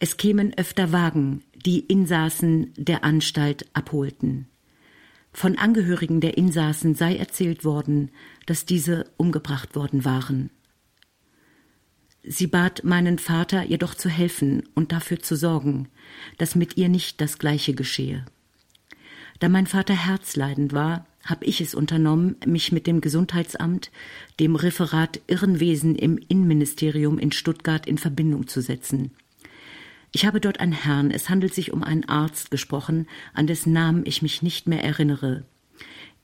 Es kämen öfter Wagen, die Insassen der Anstalt abholten. Von Angehörigen der Insassen sei erzählt worden, dass diese umgebracht worden waren. Sie bat meinen Vater, ihr doch zu helfen und dafür zu sorgen, dass mit ihr nicht das Gleiche geschehe. Da mein Vater herzleidend war, habe ich es unternommen, mich mit dem Gesundheitsamt, dem Referat Irrenwesen im Innenministerium in Stuttgart in Verbindung zu setzen. Ich habe dort einen Herrn, es handelt sich um einen Arzt gesprochen, an dessen Namen ich mich nicht mehr erinnere.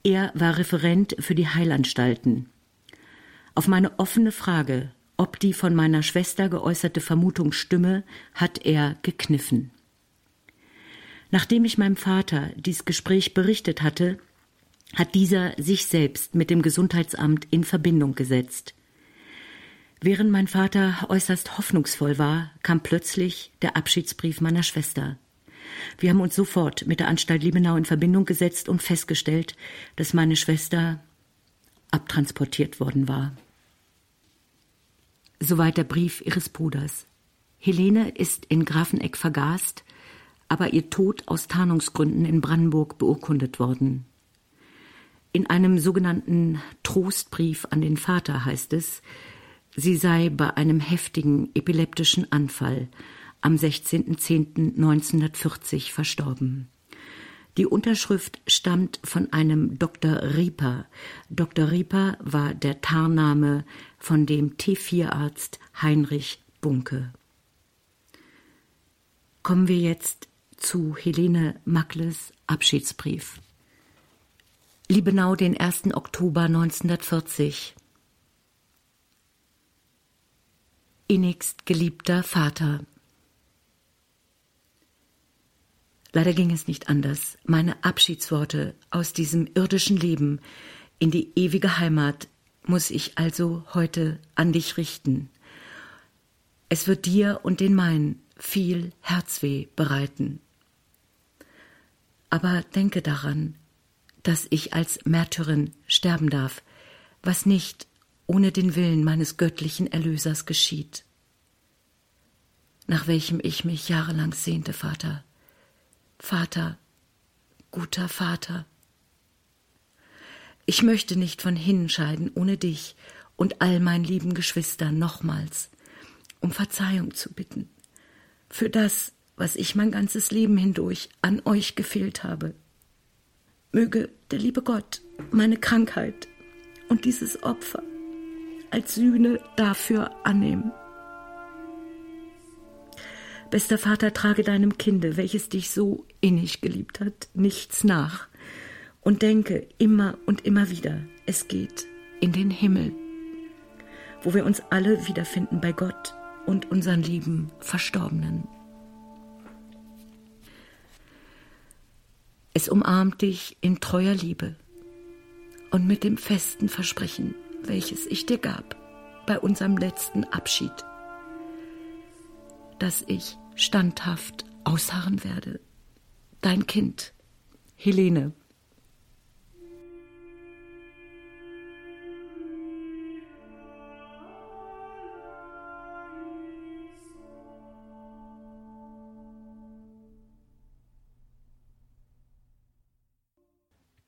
Er war Referent für die Heilanstalten. Auf meine offene Frage, ob die von meiner Schwester geäußerte Vermutung stimme, hat er gekniffen. Nachdem ich meinem Vater dies Gespräch berichtet hatte, hat dieser sich selbst mit dem Gesundheitsamt in Verbindung gesetzt. Während mein Vater äußerst hoffnungsvoll war, kam plötzlich der Abschiedsbrief meiner Schwester. Wir haben uns sofort mit der Anstalt Liebenau in Verbindung gesetzt und festgestellt, dass meine Schwester abtransportiert worden war. Soweit der Brief ihres Bruders. Helene ist in Grafeneck vergast, aber ihr Tod aus Tarnungsgründen in Brandenburg beurkundet worden. In einem sogenannten Trostbrief an den Vater heißt es, sie sei bei einem heftigen epileptischen Anfall am 16.10.1940 verstorben. Die Unterschrift stammt von einem Dr. Rieper. Dr. Rieper war der Tarnname von dem T4-Arzt Heinrich Bunke. Kommen wir jetzt zu Helene Mackles Abschiedsbrief. Liebenau, den 1. Oktober 1940. innigst geliebter Vater. Leider ging es nicht anders. Meine Abschiedsworte aus diesem irdischen Leben in die ewige Heimat muss ich also heute an dich richten. Es wird dir und den meinen viel Herzweh bereiten. Aber denke daran, dass ich als Märtyrin sterben darf, was nicht ohne den Willen meines göttlichen Erlösers geschieht, nach welchem ich mich jahrelang sehnte, Vater. Vater, guter Vater. Ich möchte nicht von hinnen scheiden ohne dich und all meinen lieben Geschwistern nochmals, um Verzeihung zu bitten für das, was ich mein ganzes Leben hindurch an euch gefehlt habe. Möge der liebe Gott meine Krankheit und dieses Opfer als Sühne dafür annehmen. Bester Vater, trage deinem Kinde, welches dich so innig geliebt hat, nichts nach und denke immer und immer wieder, es geht in den Himmel, wo wir uns alle wiederfinden bei Gott und unseren lieben Verstorbenen. Es umarmt dich in treuer Liebe und mit dem festen Versprechen, welches ich dir gab bei unserem letzten Abschied, dass ich standhaft ausharren werde. Dein Kind, Helene.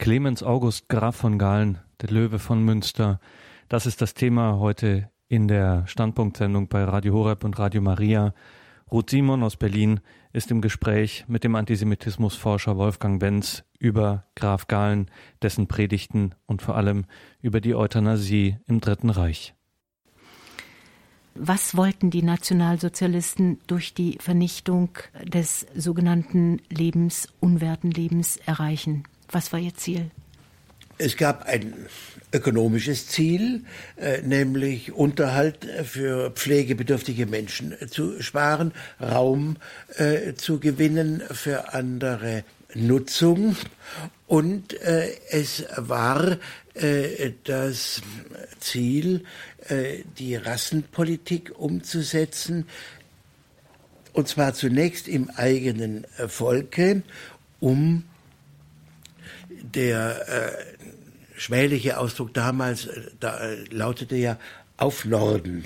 Clemens August Graf von Galen, der Löwe von Münster. Das ist das Thema heute in der Standpunktsendung bei Radio Horeb und Radio Maria. Ruth Simon aus Berlin ist im Gespräch mit dem Antisemitismusforscher Wolfgang Benz über Graf Galen, dessen Predigten und vor allem über die Euthanasie im Dritten Reich. Was wollten die Nationalsozialisten durch die Vernichtung des sogenannten Lebens, unwerten Lebens erreichen? Was war Ihr Ziel? Es gab ein ökonomisches Ziel, äh, nämlich Unterhalt für pflegebedürftige Menschen zu sparen, Raum äh, zu gewinnen für andere Nutzung. Und äh, es war äh, das Ziel, äh, die Rassenpolitik umzusetzen, und zwar zunächst im eigenen Volke, um der äh, schmähliche Ausdruck damals äh, da, äh, lautete ja auf Norden.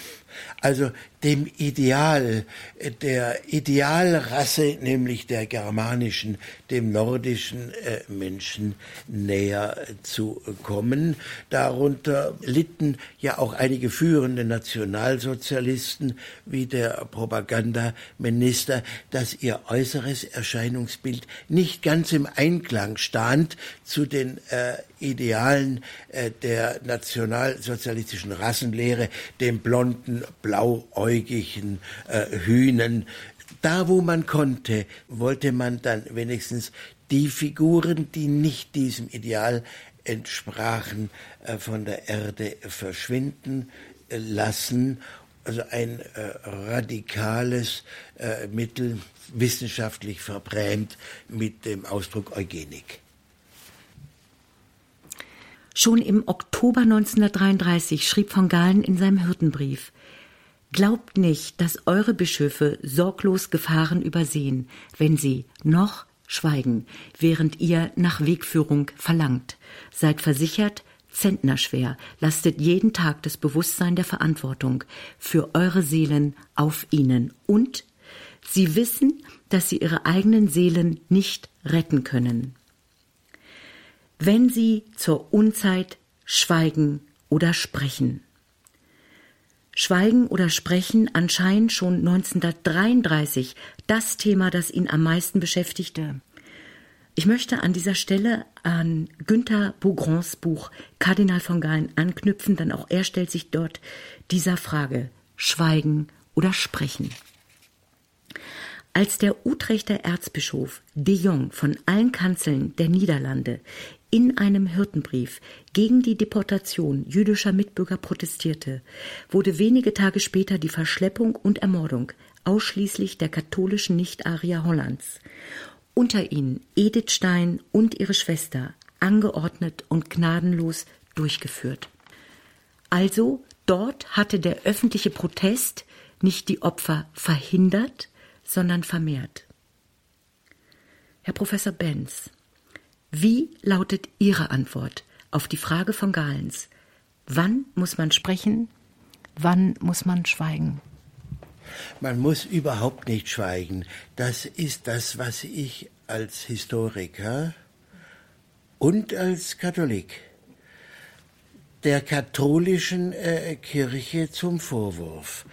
Also dem Ideal der Idealrasse, nämlich der germanischen, dem nordischen äh, Menschen näher zu kommen. Darunter litten ja auch einige führende Nationalsozialisten wie der Propagandaminister, dass ihr äußeres Erscheinungsbild nicht ganz im Einklang stand zu den äh, Idealen äh, der nationalsozialistischen Rassenlehre, dem blonden, blauäugigen äh, Hühnen. Da, wo man konnte, wollte man dann wenigstens die Figuren, die nicht diesem Ideal entsprachen, äh, von der Erde verschwinden äh, lassen. Also ein äh, radikales äh, Mittel, wissenschaftlich verbrämt mit dem Ausdruck Eugenik. Schon im Oktober 1933 schrieb von Galen in seinem Hirtenbrief Glaubt nicht, dass eure Bischöfe sorglos Gefahren übersehen, wenn sie noch schweigen, während ihr nach Wegführung verlangt. Seid versichert, zentnerschwer lastet jeden Tag das Bewusstsein der Verantwortung für eure Seelen auf ihnen und sie wissen, dass sie ihre eigenen Seelen nicht retten können wenn sie zur Unzeit schweigen oder sprechen. Schweigen oder Sprechen anscheinend schon 1933 das Thema, das ihn am meisten beschäftigte. Ich möchte an dieser Stelle an Günther Bougrons Buch Kardinal von Galen anknüpfen, denn auch er stellt sich dort dieser Frage Schweigen oder Sprechen. Als der Utrechter Erzbischof de Jong von allen Kanzeln der Niederlande in einem Hirtenbrief gegen die Deportation jüdischer Mitbürger protestierte, wurde wenige Tage später die Verschleppung und Ermordung ausschließlich der katholischen Nicht-Arier Hollands unter ihnen Edith Stein und ihre Schwester, angeordnet und gnadenlos durchgeführt. Also dort hatte der öffentliche Protest nicht die Opfer verhindert, sondern vermehrt. Herr Professor Benz, wie lautet Ihre Antwort auf die Frage von Galens? Wann muss man sprechen? Wann muss man schweigen? Man muss überhaupt nicht schweigen. Das ist das, was ich als Historiker und als Katholik der katholischen äh, Kirche zum Vorwurf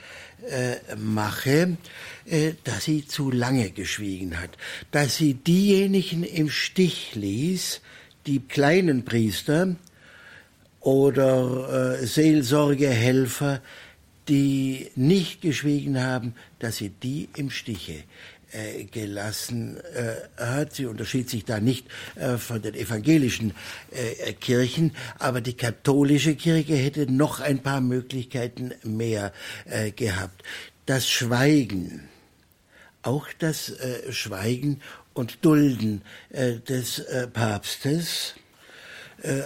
äh, mache, äh, dass sie zu lange geschwiegen hat, dass sie diejenigen im Stich ließ, die kleinen Priester oder äh, Seelsorgehelfer, die nicht geschwiegen haben, dass sie die im Stiche äh, gelassen äh, hat. Sie unterschied sich da nicht äh, von den evangelischen Kirchen, aber die katholische Kirche hätte noch ein paar Möglichkeiten mehr gehabt. Das Schweigen, auch das Schweigen und Dulden des Papstes,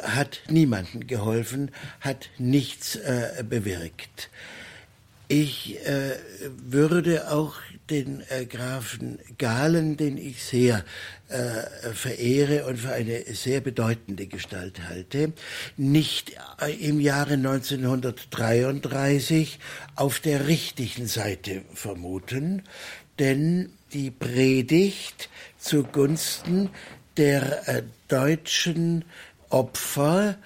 hat niemanden geholfen, hat nichts bewirkt. Ich äh, würde auch den äh, Grafen Galen, den ich sehr äh, verehre und für eine sehr bedeutende Gestalt halte, nicht äh, im Jahre 1933 auf der richtigen Seite vermuten, denn die Predigt zugunsten der äh, deutschen Opfer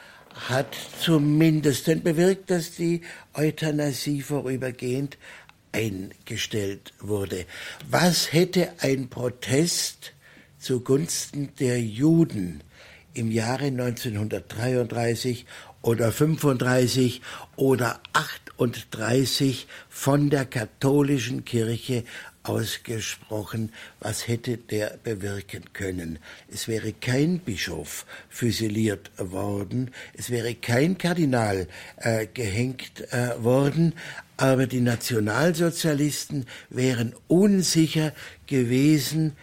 hat zumindest bewirkt, dass die Euthanasie vorübergehend eingestellt wurde. Was hätte ein Protest zugunsten der Juden im Jahre 1933 oder 35 oder 38 von der katholischen Kirche ausgesprochen, was hätte der bewirken können. Es wäre kein Bischof füsiliert worden, es wäre kein Kardinal äh, gehängt äh, worden, aber die Nationalsozialisten wären unsicher gewesen,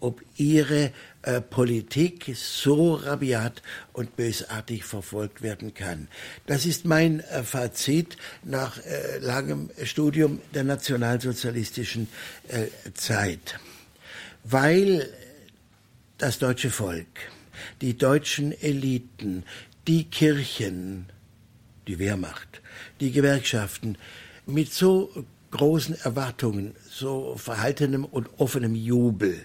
ob ihre äh, Politik so rabiat und bösartig verfolgt werden kann. Das ist mein äh, Fazit nach äh, langem Studium der nationalsozialistischen äh, Zeit. Weil das deutsche Volk, die deutschen Eliten, die Kirchen, die Wehrmacht, die Gewerkschaften mit so großen Erwartungen, so verhaltenem und offenem Jubel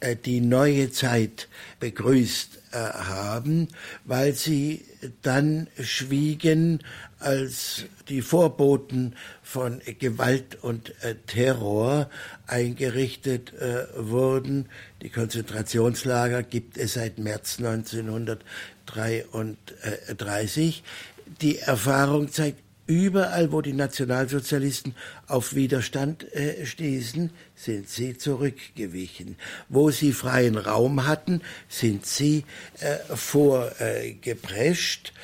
äh, die neue Zeit begrüßt äh, haben, weil sie dann schwiegen, als die Vorboten von Gewalt und äh, Terror eingerichtet wurden. Die Konzentrationslager gibt es seit März 1933. Die Erfahrung zeigt, Überall, wo die Nationalsozialisten auf Widerstand äh, stießen, sind sie zurückgewichen. Wo sie freien Raum hatten, sind sie äh, vorgeprescht.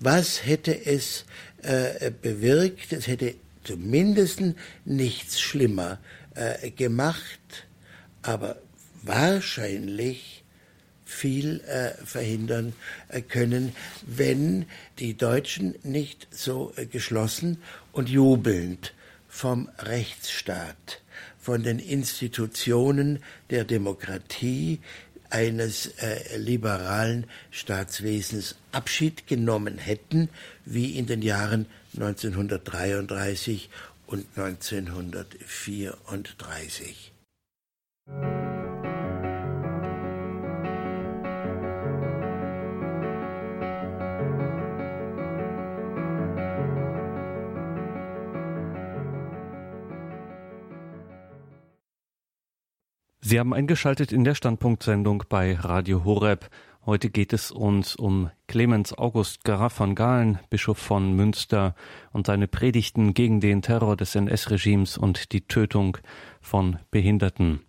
Was hätte es äh, bewirkt? Es hätte zumindest nichts schlimmer äh, gemacht, aber wahrscheinlich viel äh, verhindern äh, können, wenn die Deutschen nicht so äh, geschlossen und jubelnd vom Rechtsstaat, von den Institutionen der Demokratie eines äh, liberalen Staatswesens Abschied genommen hätten, wie in den Jahren 1933 und 1934. Sie haben eingeschaltet in der Standpunktsendung bei Radio Horeb. Heute geht es uns um Clemens August Graf von Galen, Bischof von Münster, und seine Predigten gegen den Terror des NS-Regimes und die Tötung von Behinderten.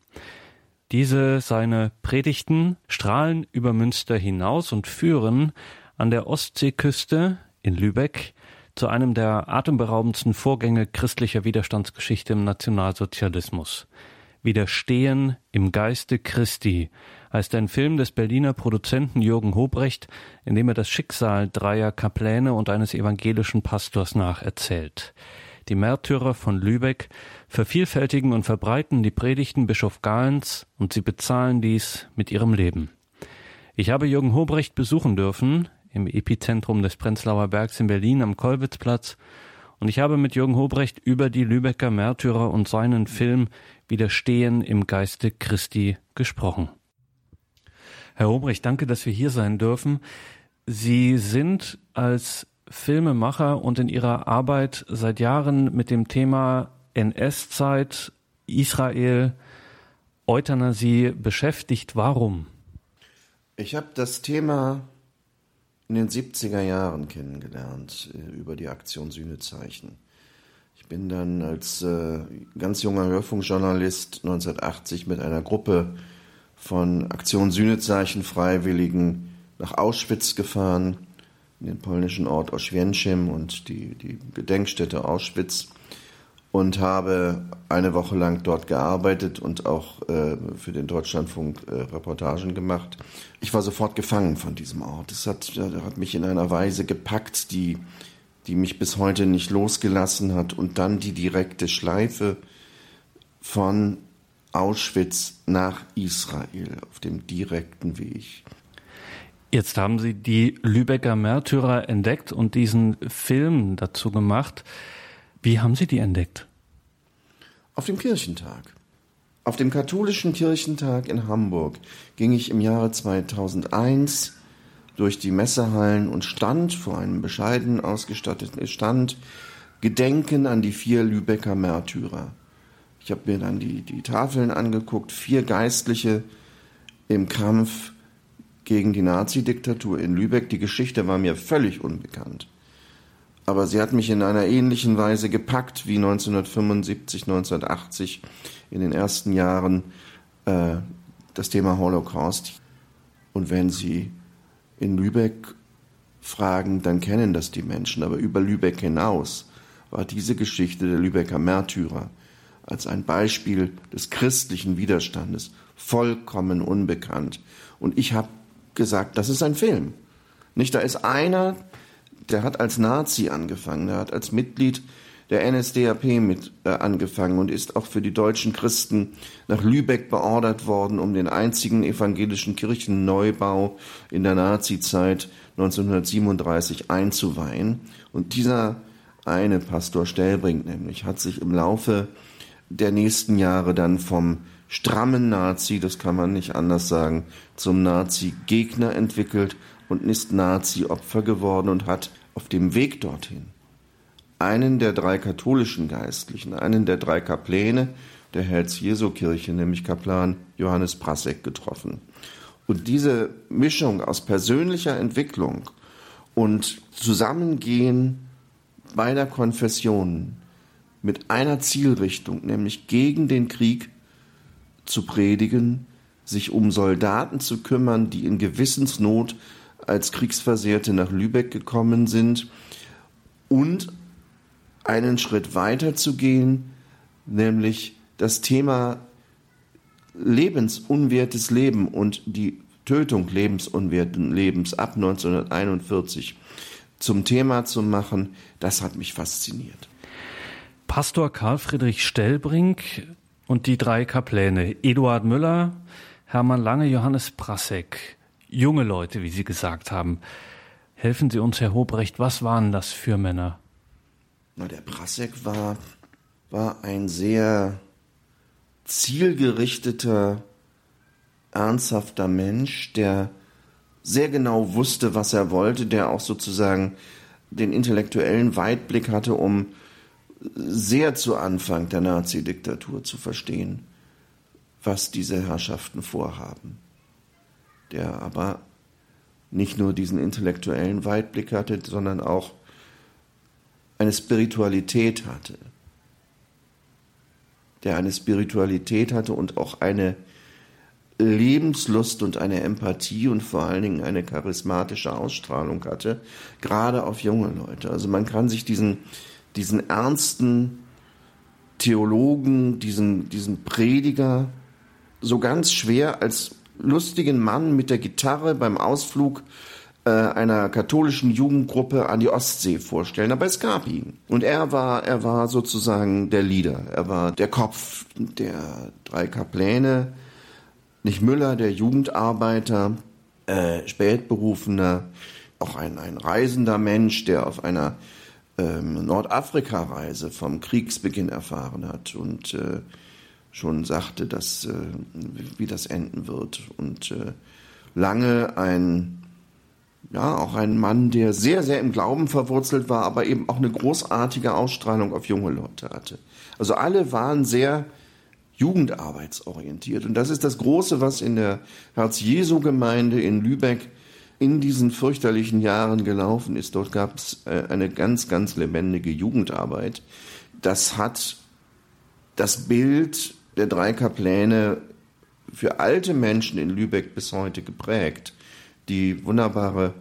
Diese seine Predigten strahlen über Münster hinaus und führen an der Ostseeküste in Lübeck zu einem der atemberaubendsten Vorgänge christlicher Widerstandsgeschichte im Nationalsozialismus. Widerstehen im Geiste Christi heißt ein Film des Berliner Produzenten Jürgen Hobrecht, in dem er das Schicksal dreier Kapläne und eines evangelischen Pastors nacherzählt. Die Märtyrer von Lübeck vervielfältigen und verbreiten die Predigten Bischof Galens und sie bezahlen dies mit ihrem Leben. Ich habe Jürgen Hobrecht besuchen dürfen im Epizentrum des Prenzlauer Bergs in Berlin am Kolwitzplatz und ich habe mit Jürgen Hobrecht über die Lübecker Märtyrer und seinen Film Widerstehen im Geiste Christi gesprochen. Herr Hobrecht, danke, dass wir hier sein dürfen. Sie sind als Filmemacher und in Ihrer Arbeit seit Jahren mit dem Thema NS-Zeit, Israel, Euthanasie beschäftigt. Warum? Ich habe das Thema in den 70er Jahren kennengelernt äh, über die Aktion Sühnezeichen. Ich bin dann als äh, ganz junger Hörfunkjournalist 1980 mit einer Gruppe von Aktion Sühnezeichen Freiwilligen nach Auschwitz gefahren, in den polnischen Ort Oświęcim und die, die Gedenkstätte Auschwitz und habe eine Woche lang dort gearbeitet und auch äh, für den Deutschlandfunk äh, Reportagen gemacht. Ich war sofort gefangen von diesem Ort. Es hat, hat mich in einer Weise gepackt, die, die mich bis heute nicht losgelassen hat. Und dann die direkte Schleife von Auschwitz nach Israel auf dem direkten Weg. Jetzt haben Sie die Lübecker Märtyrer entdeckt und diesen Film dazu gemacht. Wie haben Sie die entdeckt? Auf dem Kirchentag. Auf dem katholischen Kirchentag in Hamburg ging ich im Jahre 2001 durch die Messehallen und stand vor einem bescheiden ausgestatteten Stand Gedenken an die vier Lübecker Märtyrer. Ich habe mir dann die, die Tafeln angeguckt, vier Geistliche im Kampf gegen die Nazi-Diktatur in Lübeck. Die Geschichte war mir völlig unbekannt aber sie hat mich in einer ähnlichen Weise gepackt wie 1975, 1980 in den ersten Jahren äh, das Thema Holocaust. Und wenn Sie in Lübeck fragen, dann kennen das die Menschen. Aber über Lübeck hinaus war diese Geschichte der Lübecker Märtyrer als ein Beispiel des christlichen Widerstandes vollkommen unbekannt. Und ich habe gesagt, das ist ein Film. Nicht, da ist einer, der hat als Nazi angefangen, der hat als Mitglied der NSDAP mit äh, angefangen und ist auch für die deutschen Christen nach Lübeck beordert worden, um den einzigen evangelischen Kirchenneubau in der Nazizeit 1937 einzuweihen. Und dieser eine Pastor Stellbrink nämlich hat sich im Laufe der nächsten Jahre dann vom strammen Nazi, das kann man nicht anders sagen, zum Nazi-Gegner entwickelt und ist Nazi-Opfer geworden und hat auf dem Weg dorthin einen der drei katholischen Geistlichen, einen der drei Kapläne der Herz-Jesu-Kirche, nämlich Kaplan Johannes Prasek, getroffen. Und diese Mischung aus persönlicher Entwicklung und Zusammengehen beider Konfessionen mit einer Zielrichtung, nämlich gegen den Krieg zu predigen, sich um Soldaten zu kümmern, die in Gewissensnot als Kriegsversehrte nach Lübeck gekommen sind und einen Schritt weiter zu gehen, nämlich das Thema lebensunwertes Leben und die Tötung lebensunwerten Lebens ab 1941 zum Thema zu machen, das hat mich fasziniert. Pastor Karl Friedrich Stellbrink und die drei Kapläne, Eduard Müller, Hermann Lange, Johannes Prasek junge Leute, wie Sie gesagt haben. Helfen Sie uns, Herr Hobrecht, was waren das für Männer? Na, der Prasek war, war ein sehr zielgerichteter, ernsthafter Mensch, der sehr genau wusste, was er wollte, der auch sozusagen den intellektuellen Weitblick hatte, um sehr zu Anfang der Nazi-Diktatur zu verstehen, was diese Herrschaften vorhaben der aber nicht nur diesen intellektuellen Weitblick hatte, sondern auch eine Spiritualität hatte. Der eine Spiritualität hatte und auch eine Lebenslust und eine Empathie und vor allen Dingen eine charismatische Ausstrahlung hatte, gerade auf junge Leute. Also man kann sich diesen, diesen ernsten, Theologen, diesen, diesen Prediger so ganz schwer als lustigen Mann mit der Gitarre beim Ausflug äh, einer katholischen Jugendgruppe an die Ostsee vorstellen, aber es gab ihn. Und er war, er war sozusagen der Leader, er war der Kopf der drei Kapläne, nicht Müller, der Jugendarbeiter, äh, spätberufener, auch ein, ein reisender Mensch, der auf einer ähm, Nordafrika-Reise vom Kriegsbeginn erfahren hat. Und äh, schon sagte, dass, äh, wie das enden wird. Und äh, lange ein, ja, auch ein Mann, der sehr, sehr im Glauben verwurzelt war, aber eben auch eine großartige Ausstrahlung auf junge Leute hatte. Also alle waren sehr jugendarbeitsorientiert. Und das ist das Große, was in der Herz-Jesu-Gemeinde in Lübeck in diesen fürchterlichen Jahren gelaufen ist. Dort gab es äh, eine ganz, ganz lebendige Jugendarbeit. Das hat das Bild der drei Kapläne für alte Menschen in Lübeck bis heute geprägt, die wunderbare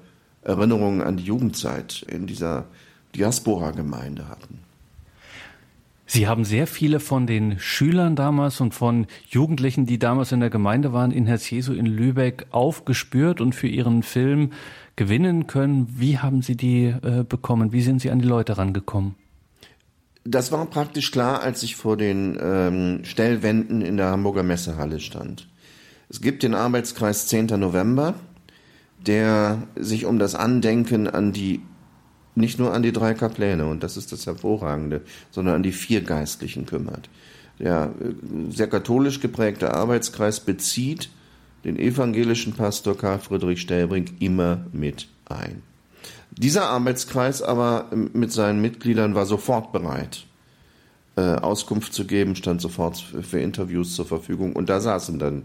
Erinnerungen an die Jugendzeit in dieser Diaspora-Gemeinde hatten. Sie haben sehr viele von den Schülern damals und von Jugendlichen, die damals in der Gemeinde waren, in Herz Jesu in Lübeck aufgespürt und für Ihren Film gewinnen können. Wie haben Sie die äh, bekommen? Wie sind Sie an die Leute rangekommen? Das war praktisch klar, als ich vor den ähm, Stellwänden in der Hamburger Messehalle stand. Es gibt den Arbeitskreis 10. November, der sich um das Andenken an die nicht nur an die drei Kapläne, und das ist das Hervorragende, sondern an die vier Geistlichen kümmert. Der äh, sehr katholisch geprägte Arbeitskreis bezieht den evangelischen Pastor Karl Friedrich Stellbrink immer mit ein. Dieser Arbeitskreis aber ähm, mit seinen Mitgliedern war sofort bereit, äh, Auskunft zu geben, stand sofort für Interviews zur Verfügung. Und da saßen dann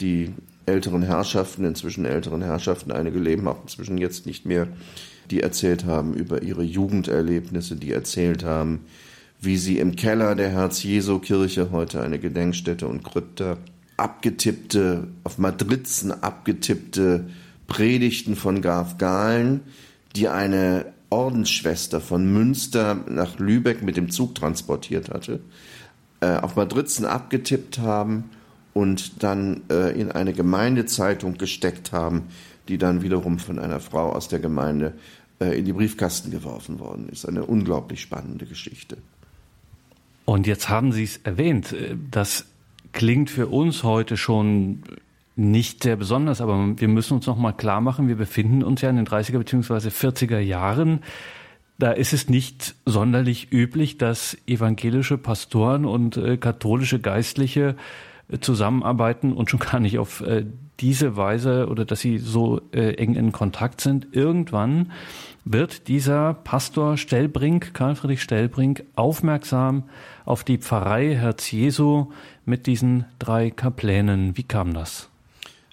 die älteren Herrschaften, inzwischen älteren Herrschaften, einige leben auch inzwischen jetzt nicht mehr, die erzählt haben über ihre Jugenderlebnisse, die erzählt haben, wie sie im Keller der Herz-Jesu-Kirche, heute eine Gedenkstätte und Krypta, abgetippte, auf Madrizen abgetippte Predigten von Graf Gahlen, die eine Ordensschwester von Münster nach Lübeck mit dem Zug transportiert hatte, äh, auf Madrizen abgetippt haben und dann äh, in eine Gemeindezeitung gesteckt haben, die dann wiederum von einer Frau aus der Gemeinde äh, in die Briefkasten geworfen worden ist. Eine unglaublich spannende Geschichte. Und jetzt haben Sie es erwähnt, äh, das klingt für uns heute schon nicht sehr besonders, aber wir müssen uns noch mal klar machen, wir befinden uns ja in den 30er bzw. 40er Jahren. Da ist es nicht sonderlich üblich, dass evangelische Pastoren und äh, katholische Geistliche zusammenarbeiten und schon gar nicht auf äh, diese Weise oder dass sie so äh, eng in Kontakt sind. Irgendwann wird dieser Pastor Stellbrink, Karl Friedrich Stellbrink, aufmerksam auf die Pfarrei Herz Jesu mit diesen drei Kaplänen. Wie kam das?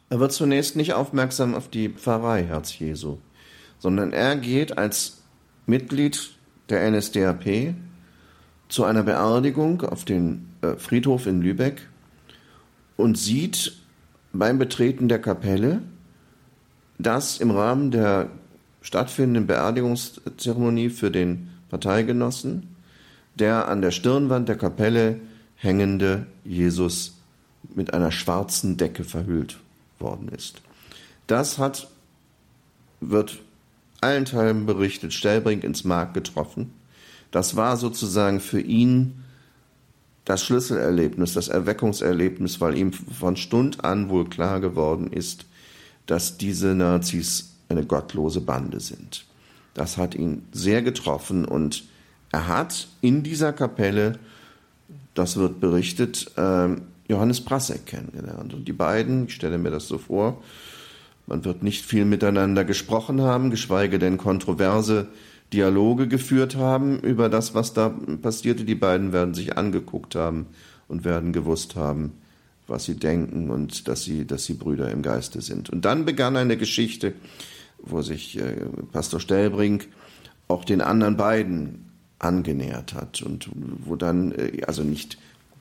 Er wird zunächst nicht aufmerksam auf die Pfarrei Herz Jesu, sondern er geht als Mitglied der NSDAP zu einer Beerdigung auf den äh, Friedhof in Lübeck und sieht beim Betreten der Kapelle, dass im Rahmen der stattfindenden Beerdigungszeremonie für den Parteigenossen der an der Stirnwand der Kapelle hängende Jesus mit einer schwarzen Decke verhüllt worden ist. Das hat, wird allenthalben berichtet, Stellbrink ins Mark getroffen. Das war sozusagen für ihn das Schlüsselerlebnis, das Erweckungserlebnis, weil ihm von Stund an wohl klar geworden ist, dass diese Nazis eine gottlose Bande sind. Das hat ihn sehr getroffen und er hat in dieser Kapelle, das wird berichtet, ähm, Johannes Brassek kennengelernt. Und die beiden, ich stelle mir das so vor, man wird nicht viel miteinander gesprochen haben, geschweige denn kontroverse Dialoge geführt haben über das, was da passierte. Die beiden werden sich angeguckt haben und werden gewusst haben, was sie denken und dass sie, dass sie Brüder im Geiste sind. Und dann begann eine Geschichte, wo sich äh, Pastor Stellbrink auch den anderen beiden angenähert hat und wo dann, äh, also nicht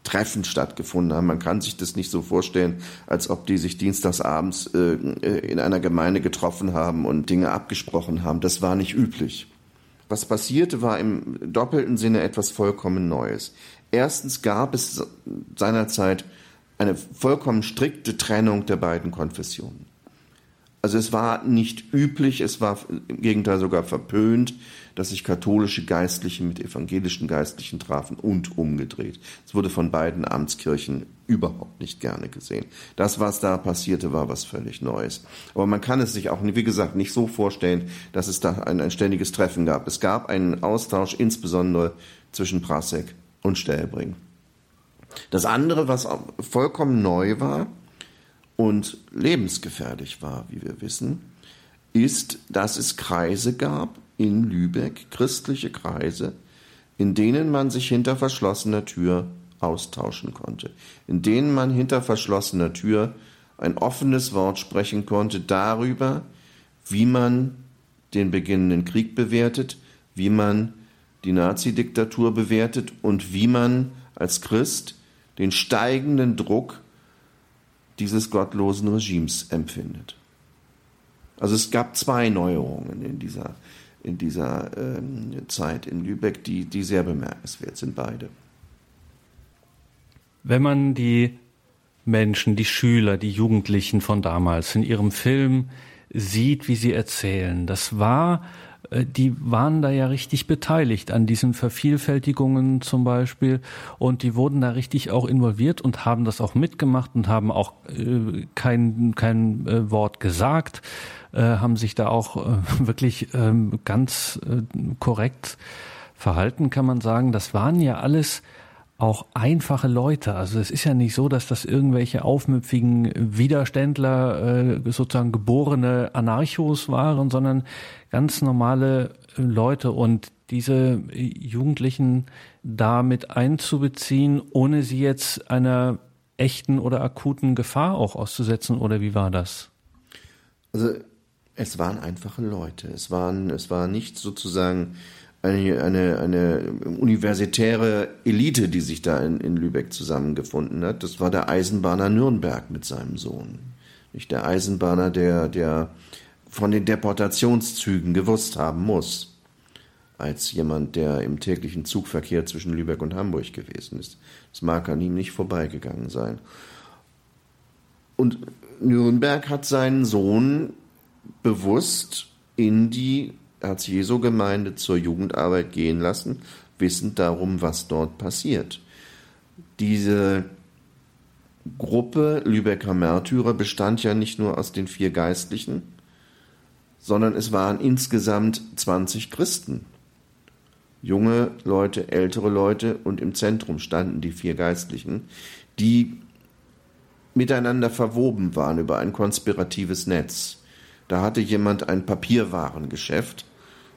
Treffen stattgefunden haben. Man kann sich das nicht so vorstellen, als ob die sich dienstagsabends äh, äh in einer Gemeinde getroffen haben und Dinge abgesprochen haben. Das war nicht üblich. Was passierte, war im doppelten Sinne etwas vollkommen Neues. Erstens gab es seinerzeit eine vollkommen strikte Trennung der beiden Konfessionen. Also es war nicht üblich, es war im Gegenteil sogar verpönt, dass sich katholische Geistliche mit evangelischen Geistlichen trafen und umgedreht. Es wurde von beiden Amtskirchen überhaupt nicht gerne gesehen. Das, was da passierte, war was völlig Neues. Aber man kann es sich auch, wie gesagt, nicht so vorstellen, dass es da ein, ein ständiges Treffen gab. Es gab einen Austausch insbesondere zwischen Prasek und Stellbring. Das andere, was vollkommen neu war und lebensgefährlich war, wie wir wissen, ist, dass es Kreise gab in Lübeck, christliche Kreise, in denen man sich hinter verschlossener Tür austauschen konnte, in denen man hinter verschlossener Tür ein offenes Wort sprechen konnte darüber, wie man den beginnenden Krieg bewertet, wie man die Nazi-Diktatur bewertet und wie man als Christ den steigenden Druck dieses gottlosen Regimes empfindet. Also es gab zwei Neuerungen in dieser, in dieser ähm, Zeit in Lübeck, die, die sehr bemerkenswert sind, beide. Wenn man die Menschen, die Schüler, die Jugendlichen von damals in ihrem Film sieht, wie sie erzählen, das war äh, die waren da ja richtig beteiligt an diesen Vervielfältigungen zum Beispiel und die wurden da richtig auch involviert und haben das auch mitgemacht und haben auch äh, kein, kein äh, Wort gesagt, äh, haben sich da auch äh, wirklich ähm, ganz äh, korrekt verhalten, kann man sagen. Das waren ja alles auch einfache Leute. Also es ist ja nicht so, dass das irgendwelche aufmüpfigen Widerständler, äh, sozusagen geborene Anarchos waren, sondern ganz normale Leute und diese Jugendlichen damit einzubeziehen, ohne sie jetzt einer echten oder akuten Gefahr auch auszusetzen, oder wie war das? Also es waren einfache Leute. Es waren, es war nicht sozusagen eine, eine, eine universitäre Elite, die sich da in, in Lübeck zusammengefunden hat. Das war der Eisenbahner Nürnberg mit seinem Sohn. Nicht der Eisenbahner, der, der von den Deportationszügen gewusst haben muss, als jemand, der im täglichen Zugverkehr zwischen Lübeck und Hamburg gewesen ist. Das mag an ihm nicht vorbeigegangen sein. Und Nürnberg hat seinen Sohn bewusst in die Herz-Jesu-Gemeinde zur Jugendarbeit gehen lassen, wissend darum, was dort passiert. Diese Gruppe Lübecker Märtyrer bestand ja nicht nur aus den vier Geistlichen, sondern es waren insgesamt 20 Christen. Junge Leute, ältere Leute und im Zentrum standen die vier Geistlichen, die miteinander verwoben waren über ein konspiratives Netz. Da hatte jemand ein Papierwarengeschäft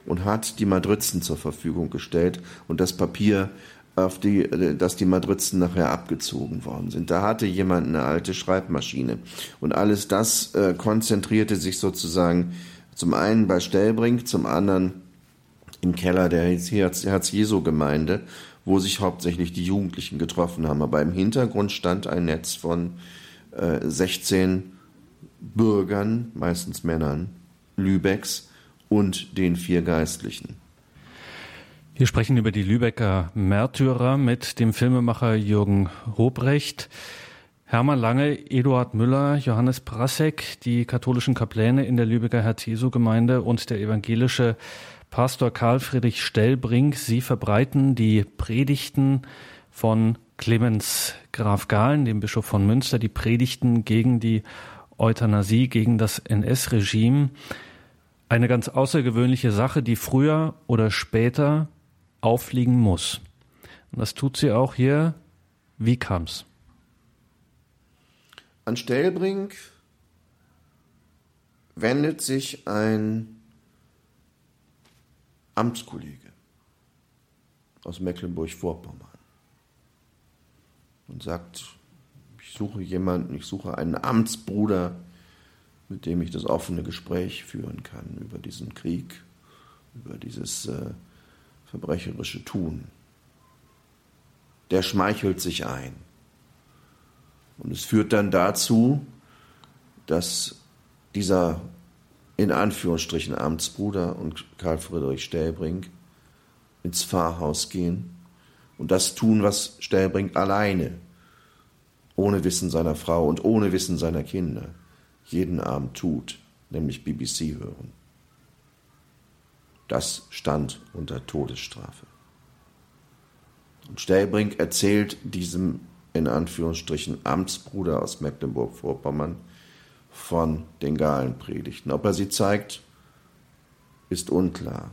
und hat die Madrizen zur Verfügung gestellt und das Papier, auf die, dass die Madrizen nachher abgezogen worden sind. Da hatte jemand eine alte Schreibmaschine. Und alles das äh, konzentrierte sich sozusagen zum einen bei Stellbrink, zum anderen im Keller der Herz-Jesu-Gemeinde, wo sich hauptsächlich die Jugendlichen getroffen haben. Aber im Hintergrund stand ein Netz von äh, 16 Bürgern, meistens Männern, Lübecks und den vier Geistlichen. Wir sprechen über die Lübecker Märtyrer mit dem Filmemacher Jürgen Hobrecht. Hermann Lange, Eduard Müller, Johannes Prasek, die katholischen Kapläne in der Lübecker Herz-Jesu-Gemeinde und der evangelische Pastor Karl Friedrich Stellbrink. Sie verbreiten die Predigten von Clemens Graf Gahlen, dem Bischof von Münster, die Predigten gegen die Euthanasie, gegen das NS-Regime. Eine ganz außergewöhnliche Sache, die früher oder später auffliegen muss. Und das tut sie auch hier. Wie kam's? An Stellbrink wendet sich ein Amtskollege aus Mecklenburg-Vorpommern und sagt, suche jemanden, ich suche einen Amtsbruder, mit dem ich das offene Gespräch führen kann über diesen Krieg, über dieses äh, verbrecherische Tun. Der schmeichelt sich ein. Und es führt dann dazu, dass dieser in Anführungsstrichen Amtsbruder und Karl Friedrich Stellbrink ins Pfarrhaus gehen und das tun, was Stellbrink alleine, ohne Wissen seiner Frau und ohne Wissen seiner Kinder, jeden Abend tut, nämlich BBC hören. Das stand unter Todesstrafe. Und Stellbrink erzählt diesem in Anführungsstrichen Amtsbruder aus Mecklenburg-Vorpommern von den Galenpredigten. Ob er sie zeigt, ist unklar.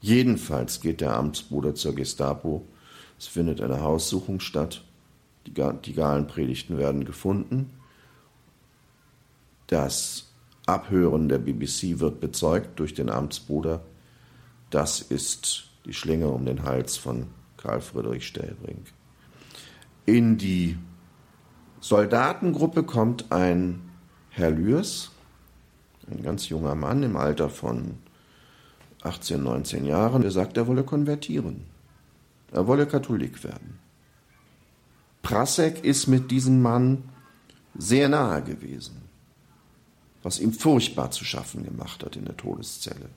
Jedenfalls geht der Amtsbruder zur Gestapo. Es findet eine Haussuchung statt. Die, die Galenpredigten werden gefunden. Das Abhören der BBC wird bezeugt durch den Amtsbruder. Das ist die Schlinge um den Hals von Karl Friedrich Stellbrink. In die Soldatengruppe kommt ein Herr Lührs, ein ganz junger Mann im Alter von 18, 19 Jahren, der sagt, er wolle konvertieren. Er wolle Katholik werden. Prasek ist mit diesem Mann sehr nahe gewesen, was ihm furchtbar zu schaffen gemacht hat in der Todeszelle.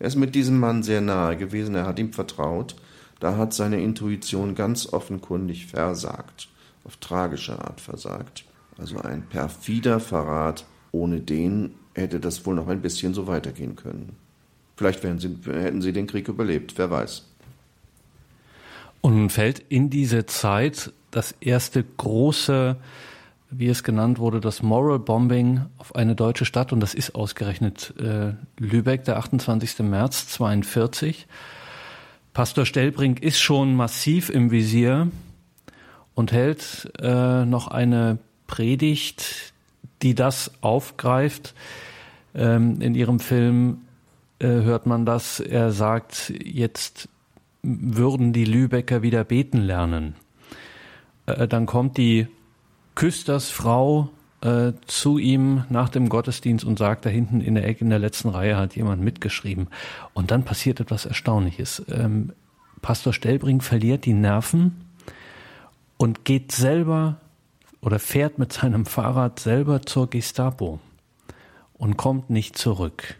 Er ist mit diesem Mann sehr nahe gewesen, er hat ihm vertraut, da hat seine Intuition ganz offenkundig versagt, auf tragische Art versagt. Also ein perfider Verrat, ohne den hätte das wohl noch ein bisschen so weitergehen können. Vielleicht sie, hätten sie den Krieg überlebt, wer weiß. Und fällt in diese Zeit das erste große, wie es genannt wurde, das Moral Bombing auf eine deutsche Stadt und das ist ausgerechnet äh, Lübeck, der 28. März 42. Pastor Stellbrink ist schon massiv im Visier und hält äh, noch eine Predigt, die das aufgreift. Ähm, in ihrem Film äh, hört man das. Er sagt, jetzt würden die Lübecker wieder beten lernen. Äh, dann kommt die Küstersfrau äh, zu ihm nach dem Gottesdienst und sagt, da hinten in der Ecke in der letzten Reihe hat jemand mitgeschrieben. Und dann passiert etwas Erstaunliches. Ähm, Pastor Stellbrink verliert die Nerven und geht selber oder fährt mit seinem Fahrrad selber zur Gestapo und kommt nicht zurück.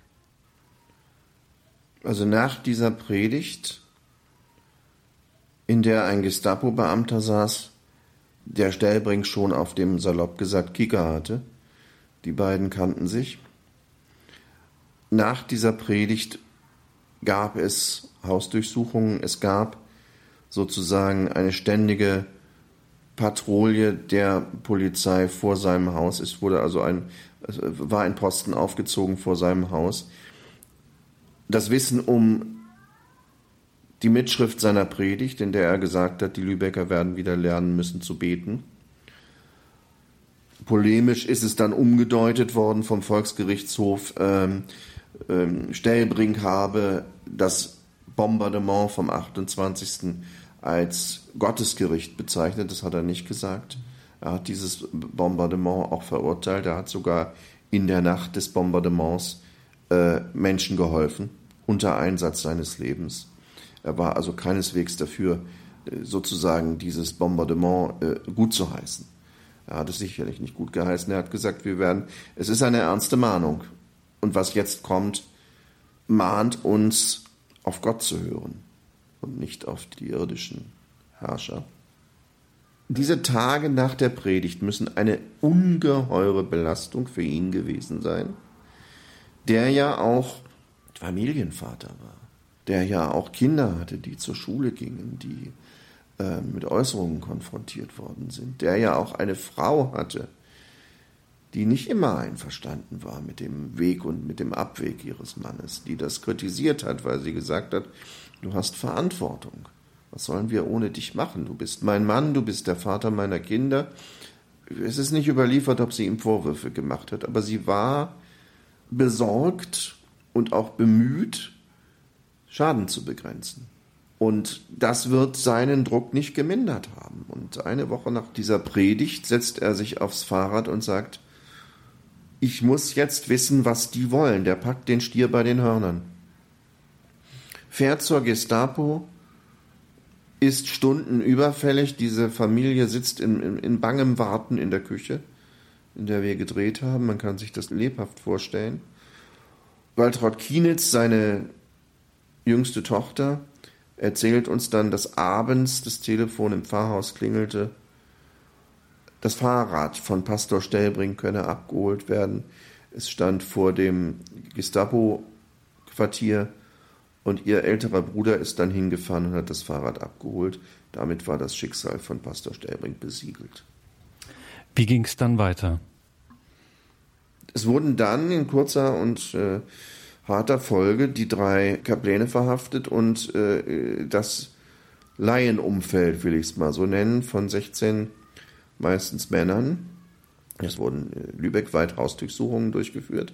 Also nach dieser Predigt, in der ein Gestapo-Beamter saß, der Stellbrink schon auf dem salopp gesagt Kicker hatte, die beiden kannten sich. Nach dieser Predigt gab es Hausdurchsuchungen, es gab sozusagen eine ständige Patrouille der Polizei vor seinem Haus. Es wurde also ein, war ein Posten aufgezogen vor seinem Haus. Das Wissen um die Mitschrift seiner Predigt, in der er gesagt hat, die Lübecker werden wieder lernen müssen zu beten. Polemisch ist es dann umgedeutet worden vom Volksgerichtshof. Ähm, ähm, Stellbrink habe das Bombardement vom 28 als Gottesgericht bezeichnet. Das hat er nicht gesagt. Er hat dieses Bombardement auch verurteilt. Er hat sogar in der Nacht des Bombardements äh, Menschen geholfen, unter Einsatz seines Lebens. Er war also keineswegs dafür, äh, sozusagen dieses Bombardement äh, gut zu heißen. Er hat es sicherlich nicht gut geheißen. Er hat gesagt, wir werden, es ist eine ernste Mahnung. Und was jetzt kommt, mahnt uns, auf Gott zu hören und nicht auf die irdischen Herrscher. Diese Tage nach der Predigt müssen eine ungeheure Belastung für ihn gewesen sein, der ja auch Familienvater war, der ja auch Kinder hatte, die zur Schule gingen, die äh, mit Äußerungen konfrontiert worden sind, der ja auch eine Frau hatte, die nicht immer einverstanden war mit dem Weg und mit dem Abweg ihres Mannes, die das kritisiert hat, weil sie gesagt hat, Du hast Verantwortung. Was sollen wir ohne dich machen? Du bist mein Mann, du bist der Vater meiner Kinder. Es ist nicht überliefert, ob sie ihm Vorwürfe gemacht hat, aber sie war besorgt und auch bemüht, Schaden zu begrenzen. Und das wird seinen Druck nicht gemindert haben. Und eine Woche nach dieser Predigt setzt er sich aufs Fahrrad und sagt, ich muss jetzt wissen, was die wollen. Der packt den Stier bei den Hörnern fährt zur Gestapo, ist Stunden überfällig. Diese Familie sitzt in, in, in bangem Warten in der Küche, in der wir gedreht haben. Man kann sich das lebhaft vorstellen. Waltraud Kienitz, seine jüngste Tochter, erzählt uns dann, dass abends das Telefon im Pfarrhaus klingelte. Das Fahrrad von Pastor Stellbrink könne abgeholt werden. Es stand vor dem Gestapo-Quartier und ihr älterer Bruder ist dann hingefahren und hat das Fahrrad abgeholt. Damit war das Schicksal von Pastor Stellbrink besiegelt. Wie ging es dann weiter? Es wurden dann in kurzer und äh, harter Folge die drei Kapläne verhaftet und äh, das Laienumfeld, will ich es mal so nennen, von 16 meistens Männern. Es wurden äh, lübeckweit Hausdurchsuchungen durchgeführt.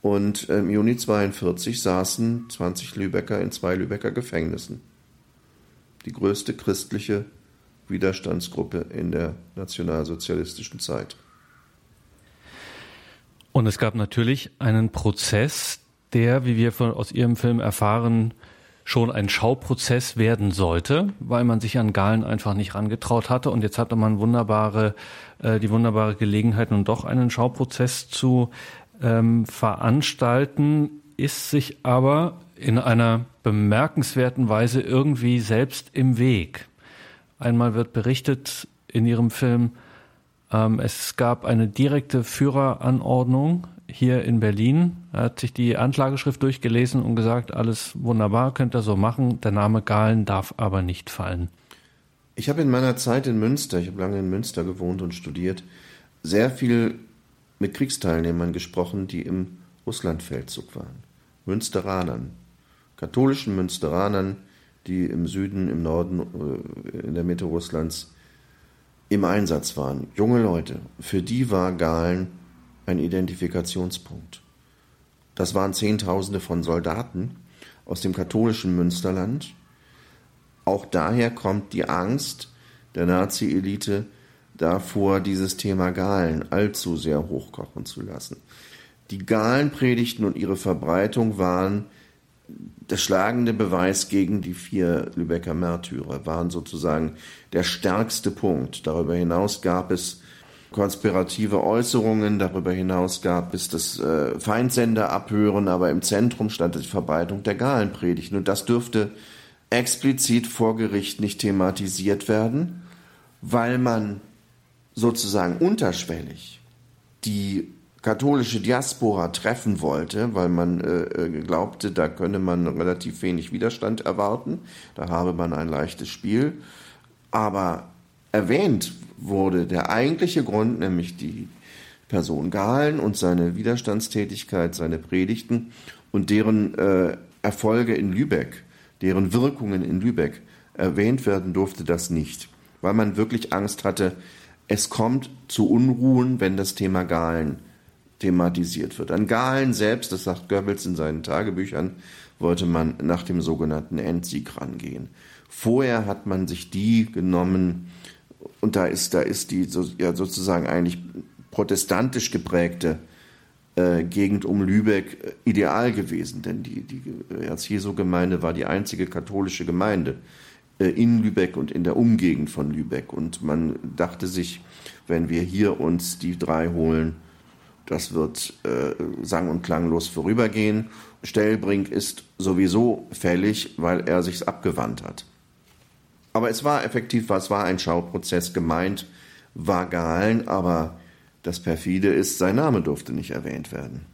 Und im Juni 42 saßen 20 Lübecker in zwei Lübecker Gefängnissen. Die größte christliche Widerstandsgruppe in der nationalsozialistischen Zeit. Und es gab natürlich einen Prozess, der, wie wir von, aus Ihrem Film erfahren, schon ein Schauprozess werden sollte, weil man sich an Galen einfach nicht rangetraut hatte. Und jetzt hatte man wunderbare, äh, die wunderbare Gelegenheit, nun doch einen Schauprozess zu ähm, veranstalten, ist sich aber in einer bemerkenswerten Weise irgendwie selbst im Weg. Einmal wird berichtet in Ihrem Film, ähm, es gab eine direkte Führeranordnung hier in Berlin. Er hat sich die Anklageschrift durchgelesen und gesagt, alles wunderbar, könnt ihr so machen. Der Name Galen darf aber nicht fallen. Ich habe in meiner Zeit in Münster, ich habe lange in Münster gewohnt und studiert, sehr viel mit Kriegsteilnehmern gesprochen, die im Russlandfeldzug waren. Münsteranern, katholischen Münsteranern, die im Süden, im Norden, äh, in der Mitte Russlands im Einsatz waren. Junge Leute, für die war Galen ein Identifikationspunkt. Das waren Zehntausende von Soldaten aus dem katholischen Münsterland. Auch daher kommt die Angst der Nazi-Elite davor, dieses Thema Galen allzu sehr hochkochen zu lassen. Die Galenpredigten und ihre Verbreitung waren der schlagende Beweis gegen die vier Lübecker Märtyrer, waren sozusagen der stärkste Punkt. Darüber hinaus gab es konspirative Äußerungen, darüber hinaus gab es das äh, Feindsender aber im Zentrum stand die Verbreitung der Galenpredigten und das dürfte explizit vor Gericht nicht thematisiert werden, weil man sozusagen unterschwellig die katholische Diaspora treffen wollte, weil man äh, äh, glaubte, da könne man relativ wenig Widerstand erwarten, da habe man ein leichtes Spiel. Aber erwähnt wurde der eigentliche Grund, nämlich die Person Galen und seine Widerstandstätigkeit, seine Predigten und deren äh, Erfolge in Lübeck, deren Wirkungen in Lübeck erwähnt werden durfte das nicht, weil man wirklich Angst hatte, es kommt zu Unruhen, wenn das Thema Galen thematisiert wird. An Galen selbst, das sagt Goebbels in seinen Tagebüchern, wollte man nach dem sogenannten Endsieg rangehen. Vorher hat man sich die genommen, und da ist, da ist die so, ja, sozusagen eigentlich protestantisch geprägte äh, Gegend um Lübeck äh, ideal gewesen, denn die, die Herz-Jesu-Gemeinde war die einzige katholische Gemeinde äh, in Lübeck und in der Umgegend von Lübeck. Und man dachte sich, wenn wir hier uns die drei holen, das wird äh, sang- und klanglos vorübergehen. Stellbrink ist sowieso fällig, weil er sich's abgewandt hat. Aber es war effektiv, es war ein Schauprozess gemeint, war Galen, aber das perfide ist, sein Name durfte nicht erwähnt werden.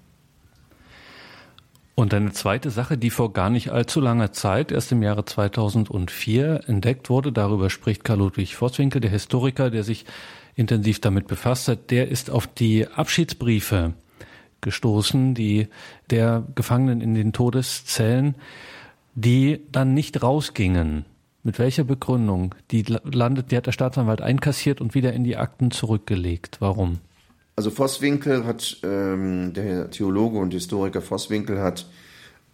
Und eine zweite Sache, die vor gar nicht allzu langer Zeit, erst im Jahre 2004, entdeckt wurde, darüber spricht Karl Ludwig Vosswinkel, der Historiker, der sich intensiv damit befasst hat, der ist auf die Abschiedsbriefe gestoßen, die der Gefangenen in den Todeszellen, die dann nicht rausgingen. Mit welcher Begründung? Die landet, die hat der Staatsanwalt einkassiert und wieder in die Akten zurückgelegt. Warum? Also Vosswinkel hat, ähm, der Theologe und Historiker Vosswinkel hat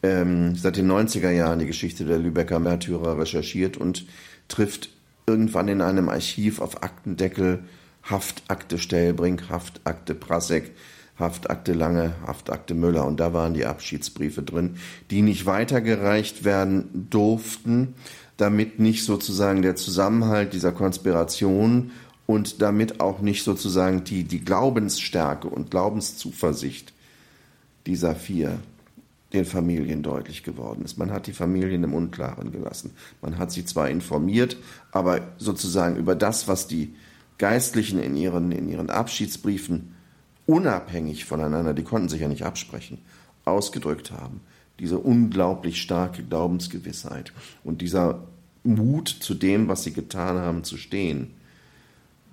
ähm, seit den 90er Jahren die Geschichte der Lübecker Märtyrer recherchiert und trifft irgendwann in einem Archiv auf Aktendeckel Haftakte Stellbrink, Haftakte Prasek, Haftakte Lange, Haftakte Müller. Und da waren die Abschiedsbriefe drin, die nicht weitergereicht werden durften, damit nicht sozusagen der Zusammenhalt dieser Konspiration und damit auch nicht sozusagen die, die Glaubensstärke und Glaubenszuversicht dieser vier den Familien deutlich geworden ist. Man hat die Familien im Unklaren gelassen. Man hat sie zwar informiert, aber sozusagen über das, was die Geistlichen in ihren, in ihren Abschiedsbriefen unabhängig voneinander, die konnten sich ja nicht absprechen, ausgedrückt haben. Diese unglaublich starke Glaubensgewissheit und dieser Mut zu dem, was sie getan haben, zu stehen,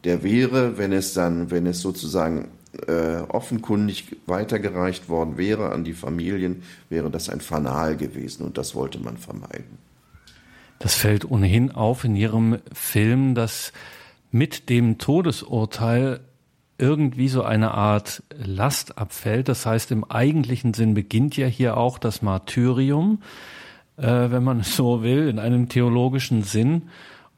der wäre, wenn es dann, wenn es sozusagen äh, offenkundig weitergereicht worden wäre an die Familien, wäre das ein Fanal gewesen und das wollte man vermeiden. Das fällt ohnehin auf in Ihrem Film, dass mit dem Todesurteil irgendwie so eine Art Last abfällt. Das heißt, im eigentlichen Sinn beginnt ja hier auch das Martyrium, äh, wenn man es so will, in einem theologischen Sinn.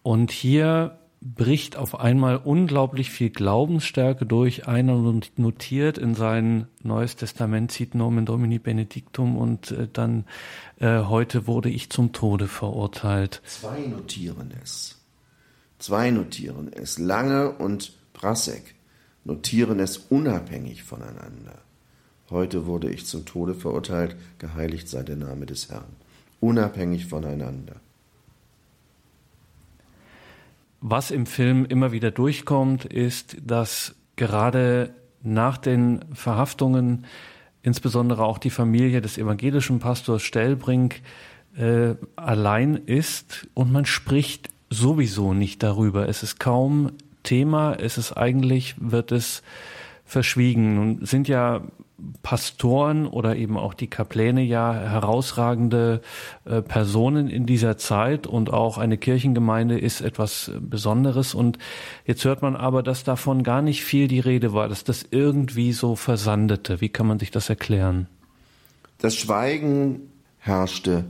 Und hier bricht auf einmal unglaublich viel Glaubensstärke durch. Einer notiert in sein Neues Testament, Sit Nomen Domini Benedictum und äh, dann äh, heute wurde ich zum Tode verurteilt. Zwei notieren es. Zwei notieren es. Lange und Prasek notieren es unabhängig voneinander. Heute wurde ich zum Tode verurteilt, geheiligt sei der Name des Herrn. Unabhängig voneinander. Was im Film immer wieder durchkommt, ist, dass gerade nach den Verhaftungen insbesondere auch die Familie des evangelischen Pastors Stellbrink äh, allein ist und man spricht sowieso nicht darüber. Es ist kaum Thema, es ist eigentlich, wird es verschwiegen. Nun sind ja Pastoren oder eben auch die Kapläne ja herausragende äh, Personen in dieser Zeit und auch eine Kirchengemeinde ist etwas Besonderes. Und jetzt hört man aber, dass davon gar nicht viel die Rede war, dass das irgendwie so versandete. Wie kann man sich das erklären? Das Schweigen herrschte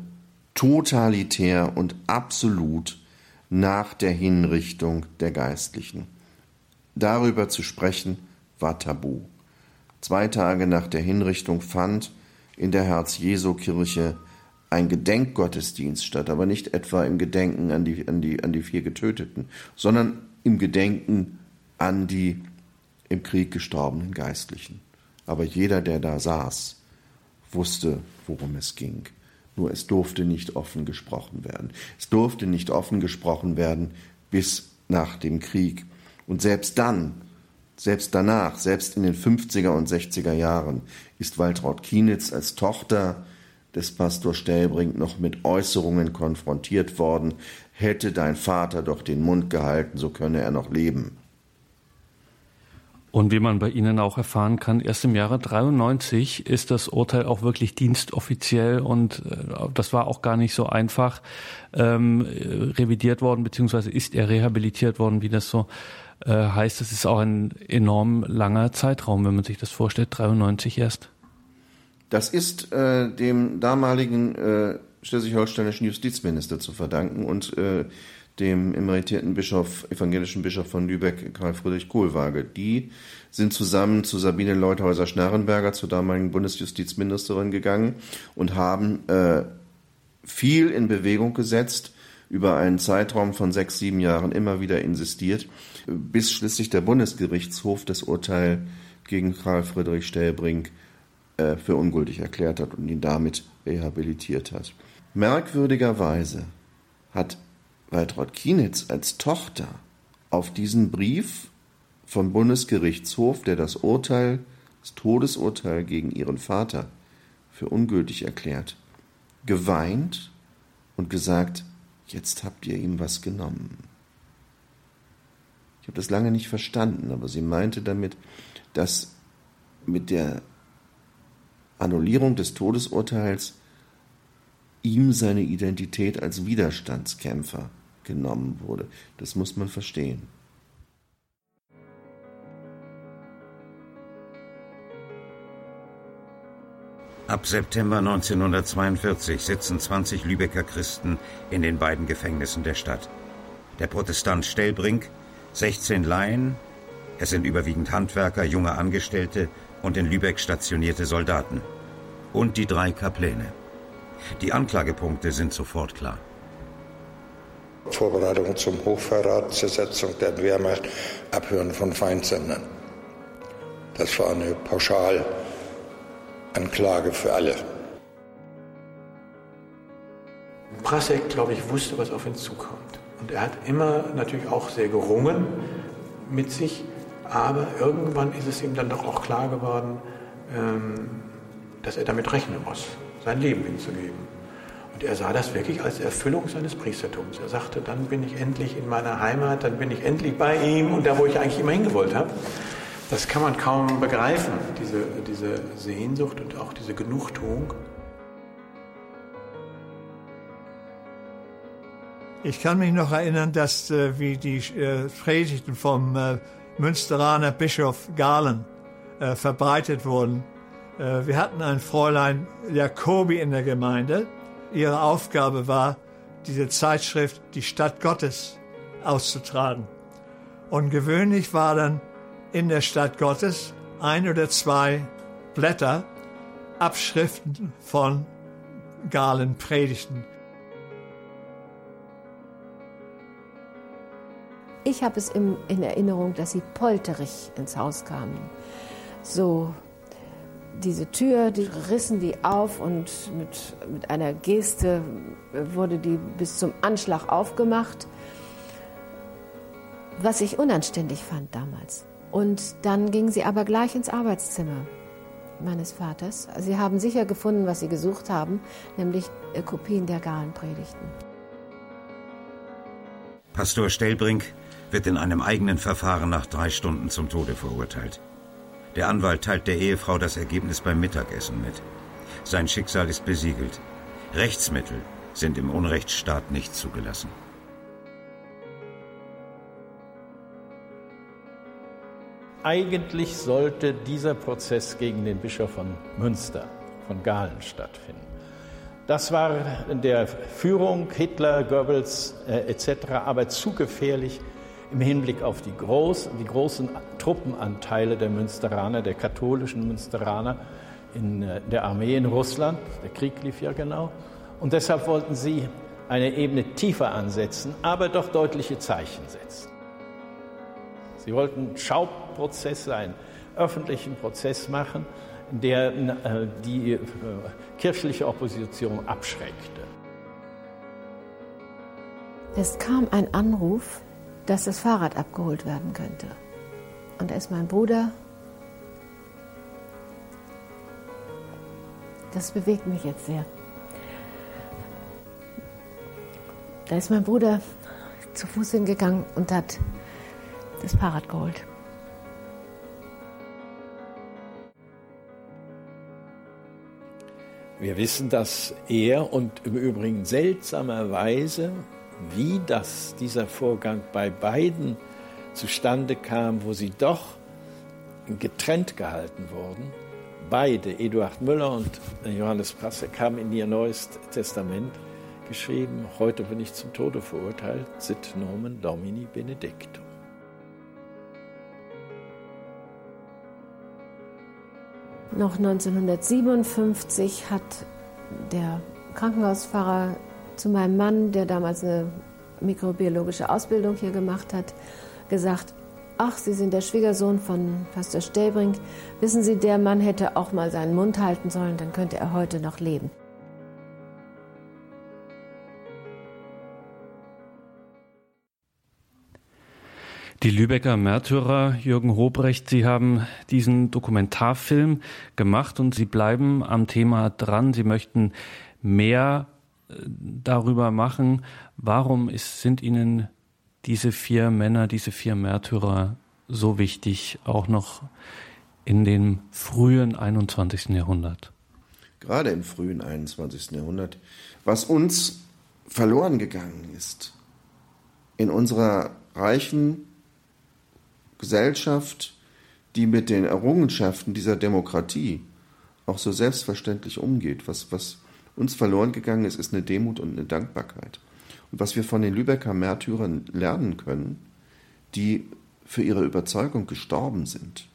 totalitär und absolut nach der Hinrichtung der Geistlichen. Darüber zu sprechen war tabu. Zwei Tage nach der Hinrichtung fand in der Herz-Jesu-Kirche ein Gedenkgottesdienst statt, aber nicht etwa im Gedenken an die, an, die, an die vier Getöteten, sondern im Gedenken an die im Krieg gestorbenen Geistlichen. Aber jeder, der da saß, wusste, worum es ging. Nur es durfte nicht offen gesprochen werden. Es durfte nicht offen gesprochen werden bis nach dem Krieg. Und selbst dann selbst danach, selbst in den 50er und 60er Jahren, ist Waltraud Kienitz als Tochter des Pastor Stellbrink noch mit Äußerungen konfrontiert worden, hätte dein Vater doch den Mund gehalten, so könne er noch leben. Und wie man bei Ihnen auch erfahren kann, erst im Jahre 93 ist das Urteil auch wirklich dienstoffiziell und äh, das war auch gar nicht so einfach ähm, revidiert worden, beziehungsweise ist er rehabilitiert worden, wie das so äh, heißt, es ist auch ein enorm langer Zeitraum, wenn man sich das vorstellt, 93 erst. Das ist äh, dem damaligen äh, schleswig-holsteinischen Justizminister zu verdanken und äh, dem emeritierten Bischof, evangelischen Bischof von Lübeck, Karl Friedrich Kohlwaage. Die sind zusammen zu Sabine Leuthäuser-Schnarrenberger, zur damaligen Bundesjustizministerin, gegangen und haben äh, viel in Bewegung gesetzt, über einen Zeitraum von sechs, sieben Jahren immer wieder insistiert, bis schließlich der Bundesgerichtshof das Urteil gegen Karl Friedrich Stellbrink äh, für ungültig erklärt hat und ihn damit rehabilitiert hat. Merkwürdigerweise hat Waltraud Kienitz als Tochter auf diesen Brief vom Bundesgerichtshof, der das Urteil, das Todesurteil gegen ihren Vater für ungültig erklärt, geweint und gesagt, jetzt habt ihr ihm was genommen. Ich habe das lange nicht verstanden, aber sie meinte damit, dass mit der Annullierung des Todesurteils ihm seine Identität als Widerstandskämpfer genommen wurde. Das muss man verstehen. Ab September 1942 sitzen 20 Lübecker Christen in den beiden Gefängnissen der Stadt. Der Protestant Stellbrink, 16 Laien, es sind überwiegend Handwerker, junge Angestellte und in Lübeck stationierte Soldaten. Und die drei Kapläne. Die Anklagepunkte sind sofort klar. Vorbereitung zum Hochverrat, Zersetzung der Wehrmacht, Abhören von Feindsendern. Das war eine Pauschal- Anklage für alle. Prasek, glaube ich, wusste, was auf ihn zukommt. Und er hat immer natürlich auch sehr gerungen mit sich, aber irgendwann ist es ihm dann doch auch klar geworden, ähm, dass er damit rechnen muss, sein Leben hinzugeben. Und er sah das wirklich als Erfüllung seines Priestertums. Er sagte, dann bin ich endlich in meiner Heimat, dann bin ich endlich bei ihm und da, wo ich eigentlich immer hingewollt habe. Das kann man kaum begreifen, diese, diese Sehnsucht und auch diese Genugtuung. Ich kann mich noch erinnern, dass äh, wie die äh, Predigten vom äh, Münsteraner Bischof Galen äh, verbreitet wurden. Äh, wir hatten ein Fräulein Jacobi in der Gemeinde. Ihre Aufgabe war, diese Zeitschrift Die Stadt Gottes auszutragen. Und gewöhnlich war dann in der Stadt Gottes ein oder zwei Blätter, Abschriften von Galen Predigten. Ich habe es in, in Erinnerung, dass sie polterig ins Haus kamen. So diese Tür, die rissen die auf und mit, mit einer Geste wurde die bis zum Anschlag aufgemacht, was ich unanständig fand damals. Und dann gingen sie aber gleich ins Arbeitszimmer meines Vaters. Sie haben sicher gefunden, was sie gesucht haben, nämlich äh, Kopien der Galenpredigten. Pastor Stellbrink wird in einem eigenen Verfahren nach drei Stunden zum Tode verurteilt. Der Anwalt teilt der Ehefrau das Ergebnis beim Mittagessen mit. Sein Schicksal ist besiegelt. Rechtsmittel sind im Unrechtsstaat nicht zugelassen. Eigentlich sollte dieser Prozess gegen den Bischof von Münster, von Galen, stattfinden. Das war der Führung Hitler, Goebbels äh, etc. aber zu gefährlich, im Hinblick auf die, groß, die großen Truppenanteile der Münsteraner, der katholischen Münsteraner in äh, der Armee in Russland. Der Krieg lief ja genau. Und deshalb wollten sie eine Ebene tiefer ansetzen, aber doch deutliche Zeichen setzen. Sie wollten Schauprozesse, einen öffentlichen Prozess machen, der äh, die äh, kirchliche Opposition abschreckte. Es kam ein Anruf dass das Fahrrad abgeholt werden könnte. Und da ist mein Bruder. Das bewegt mich jetzt sehr. Da ist mein Bruder zu Fuß hingegangen und hat das Fahrrad geholt. Wir wissen, dass er und im Übrigen seltsamerweise wie das, dieser Vorgang bei beiden zustande kam, wo sie doch getrennt gehalten wurden. Beide, Eduard Müller und Johannes Passek, haben in ihr Neues Testament geschrieben, heute bin ich zum Tode verurteilt, sit nomen Domini Benedictum. Noch 1957 hat der Krankenhauspfarrer zu meinem Mann, der damals eine mikrobiologische Ausbildung hier gemacht hat, gesagt, ach, Sie sind der Schwiegersohn von Pastor Stellbrink. Wissen Sie, der Mann hätte auch mal seinen Mund halten sollen, dann könnte er heute noch leben. Die Lübecker Märtyrer, Jürgen Hobrecht, Sie haben diesen Dokumentarfilm gemacht und Sie bleiben am Thema dran. Sie möchten mehr darüber machen, warum ist, sind Ihnen diese vier Männer, diese vier Märtyrer so wichtig, auch noch in dem frühen 21. Jahrhundert? Gerade im frühen 21. Jahrhundert, was uns verloren gegangen ist in unserer reichen Gesellschaft, die mit den Errungenschaften dieser Demokratie auch so selbstverständlich umgeht, was, was uns verloren gegangen ist, ist eine Demut und eine Dankbarkeit. Und was wir von den Lübecker Märtyrern lernen können, die für ihre Überzeugung gestorben sind,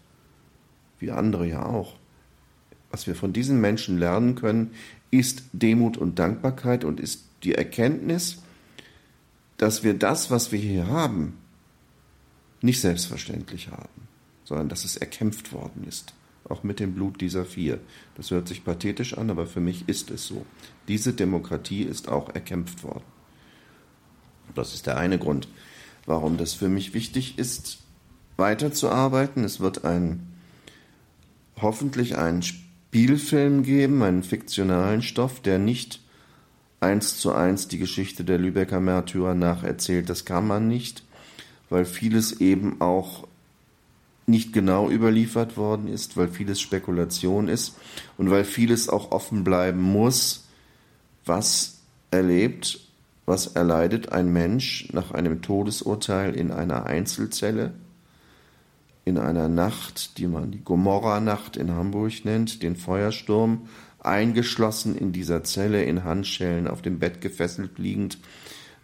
wie andere ja auch, was wir von diesen Menschen lernen können, ist Demut und Dankbarkeit und ist die Erkenntnis, dass wir das, was wir hier haben, nicht selbstverständlich haben, sondern dass es erkämpft worden ist auch mit dem Blut dieser vier. Das hört sich pathetisch an, aber für mich ist es so. Diese Demokratie ist auch erkämpft worden. Das ist der eine Grund, warum das für mich wichtig ist, weiterzuarbeiten. Es wird ein hoffentlich einen Spielfilm geben, einen fiktionalen Stoff, der nicht eins zu eins die Geschichte der Lübecker Märtyrer nacherzählt. Das kann man nicht, weil vieles eben auch nicht genau überliefert worden ist, weil vieles Spekulation ist und weil vieles auch offen bleiben muss, was erlebt, was erleidet ein Mensch nach einem Todesurteil in einer Einzelzelle, in einer Nacht, die man die Gomorra-Nacht in Hamburg nennt, den Feuersturm, eingeschlossen in dieser Zelle in Handschellen auf dem Bett gefesselt liegend,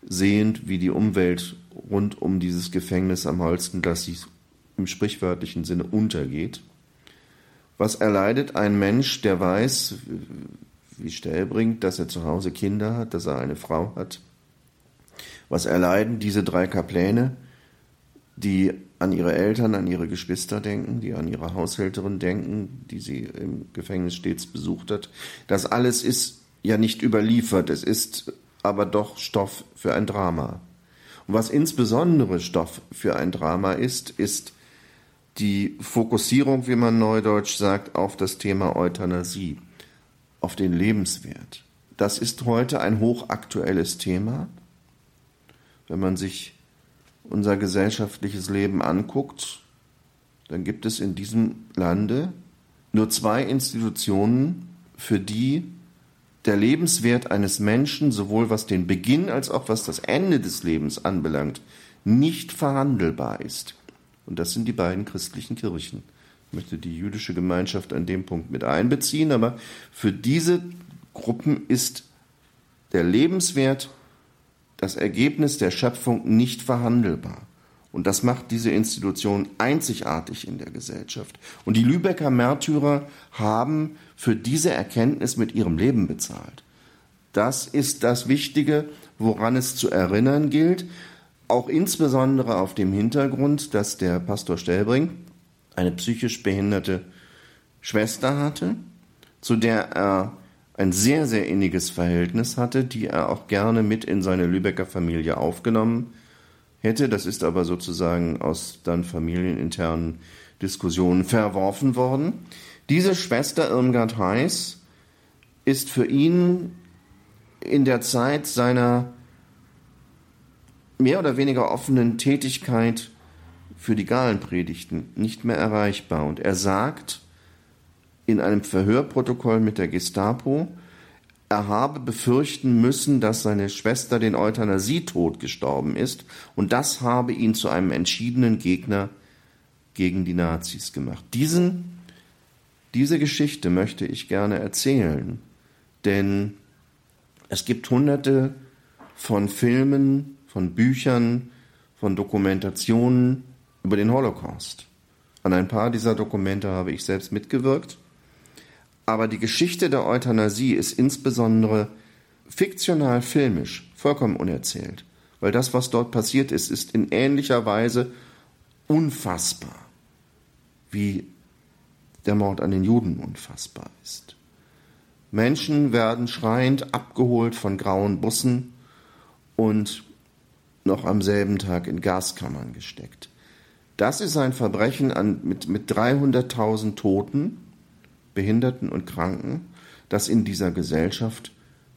sehend, wie die Umwelt rund um dieses Gefängnis am Holzenglas sich im sprichwörtlichen Sinne untergeht. Was erleidet ein Mensch, der weiß, wie Stell bringt, dass er zu Hause Kinder hat, dass er eine Frau hat? Was erleiden diese drei Kapläne, die an ihre Eltern, an ihre Geschwister denken, die an ihre Haushälterin denken, die sie im Gefängnis stets besucht hat. Das alles ist ja nicht überliefert, es ist aber doch Stoff für ein Drama. Und was insbesondere Stoff für ein Drama ist, ist die Fokussierung, wie man neudeutsch sagt, auf das Thema Euthanasie, auf den Lebenswert. Das ist heute ein hochaktuelles Thema. Wenn man sich unser gesellschaftliches Leben anguckt, dann gibt es in diesem Lande nur zwei Institutionen, für die der Lebenswert eines Menschen, sowohl was den Beginn als auch was das Ende des Lebens anbelangt, nicht verhandelbar ist. Und das sind die beiden christlichen Kirchen. Ich möchte die jüdische Gemeinschaft an dem Punkt mit einbeziehen, aber für diese Gruppen ist der Lebenswert das Ergebnis der Schöpfung nicht verhandelbar. Und das macht diese Institution einzigartig in der Gesellschaft. Und die Lübecker Märtyrer haben für diese Erkenntnis mit ihrem Leben bezahlt. Das ist das Wichtige, woran es zu erinnern gilt auch insbesondere auf dem Hintergrund, dass der Pastor Stellbring eine psychisch behinderte Schwester hatte, zu der er ein sehr, sehr inniges Verhältnis hatte, die er auch gerne mit in seine Lübecker Familie aufgenommen hätte. Das ist aber sozusagen aus dann familieninternen Diskussionen verworfen worden. Diese Schwester Irmgard Heiß ist für ihn in der Zeit seiner mehr oder weniger offenen Tätigkeit für die Galenpredigten nicht mehr erreichbar. Und er sagt in einem Verhörprotokoll mit der Gestapo, er habe befürchten müssen, dass seine Schwester den Euthanasietod gestorben ist, und das habe ihn zu einem entschiedenen Gegner gegen die Nazis gemacht. Diesen, diese Geschichte möchte ich gerne erzählen, denn es gibt hunderte von Filmen, von Büchern, von Dokumentationen über den Holocaust. An ein paar dieser Dokumente habe ich selbst mitgewirkt. Aber die Geschichte der Euthanasie ist insbesondere fiktional filmisch vollkommen unerzählt, weil das, was dort passiert ist, ist in ähnlicher Weise unfassbar, wie der Mord an den Juden unfassbar ist. Menschen werden schreiend abgeholt von grauen Bussen und noch am selben Tag in Gaskammern gesteckt. Das ist ein Verbrechen an, mit, mit 300.000 Toten, Behinderten und Kranken, das in dieser Gesellschaft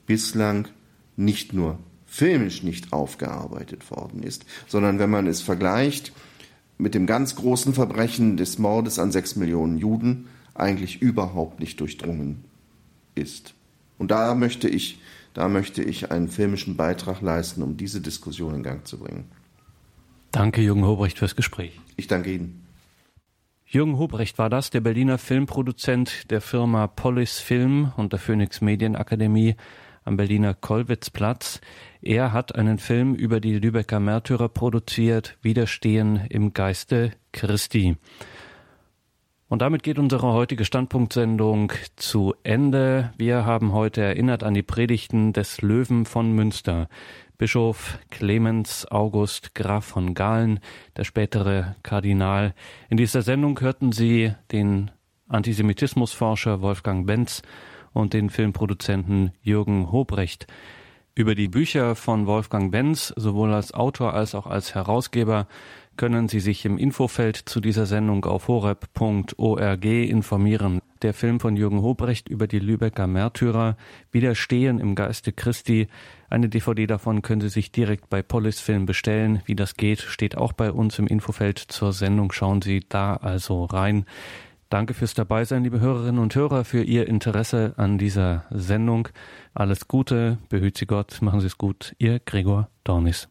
bislang nicht nur filmisch nicht aufgearbeitet worden ist, sondern wenn man es vergleicht mit dem ganz großen Verbrechen des Mordes an sechs Millionen Juden, eigentlich überhaupt nicht durchdrungen ist. Und da möchte ich da möchte ich einen filmischen Beitrag leisten, um diese Diskussion in Gang zu bringen. Danke, Jürgen Hobrecht, fürs Gespräch. Ich danke Ihnen. Jürgen Hobrecht war das, der Berliner Filmproduzent der Firma Polis Film und der Phoenix Medienakademie am Berliner Kollwitzplatz. Er hat einen Film über die Lübecker Märtyrer produziert, Widerstehen im Geiste Christi. Und damit geht unsere heutige Standpunktsendung zu Ende. Wir haben heute erinnert an die Predigten des Löwen von Münster. Bischof Clemens August Graf von Galen, der spätere Kardinal. In dieser Sendung hörten Sie den Antisemitismusforscher Wolfgang Benz und den Filmproduzenten Jürgen Hobrecht. Über die Bücher von Wolfgang Benz, sowohl als Autor als auch als Herausgeber, können Sie sich im Infofeld zu dieser Sendung auf horeb.org informieren. Der Film von Jürgen Hobrecht über die Lübecker Märtyrer, Widerstehen im Geiste Christi. Eine DVD davon können Sie sich direkt bei Polis Film bestellen. Wie das geht, steht auch bei uns im Infofeld zur Sendung. Schauen Sie da also rein. Danke fürs Dabeisein, liebe Hörerinnen und Hörer, für Ihr Interesse an dieser Sendung. Alles Gute, behüt Sie Gott, machen Sie es gut. Ihr Gregor Dornis.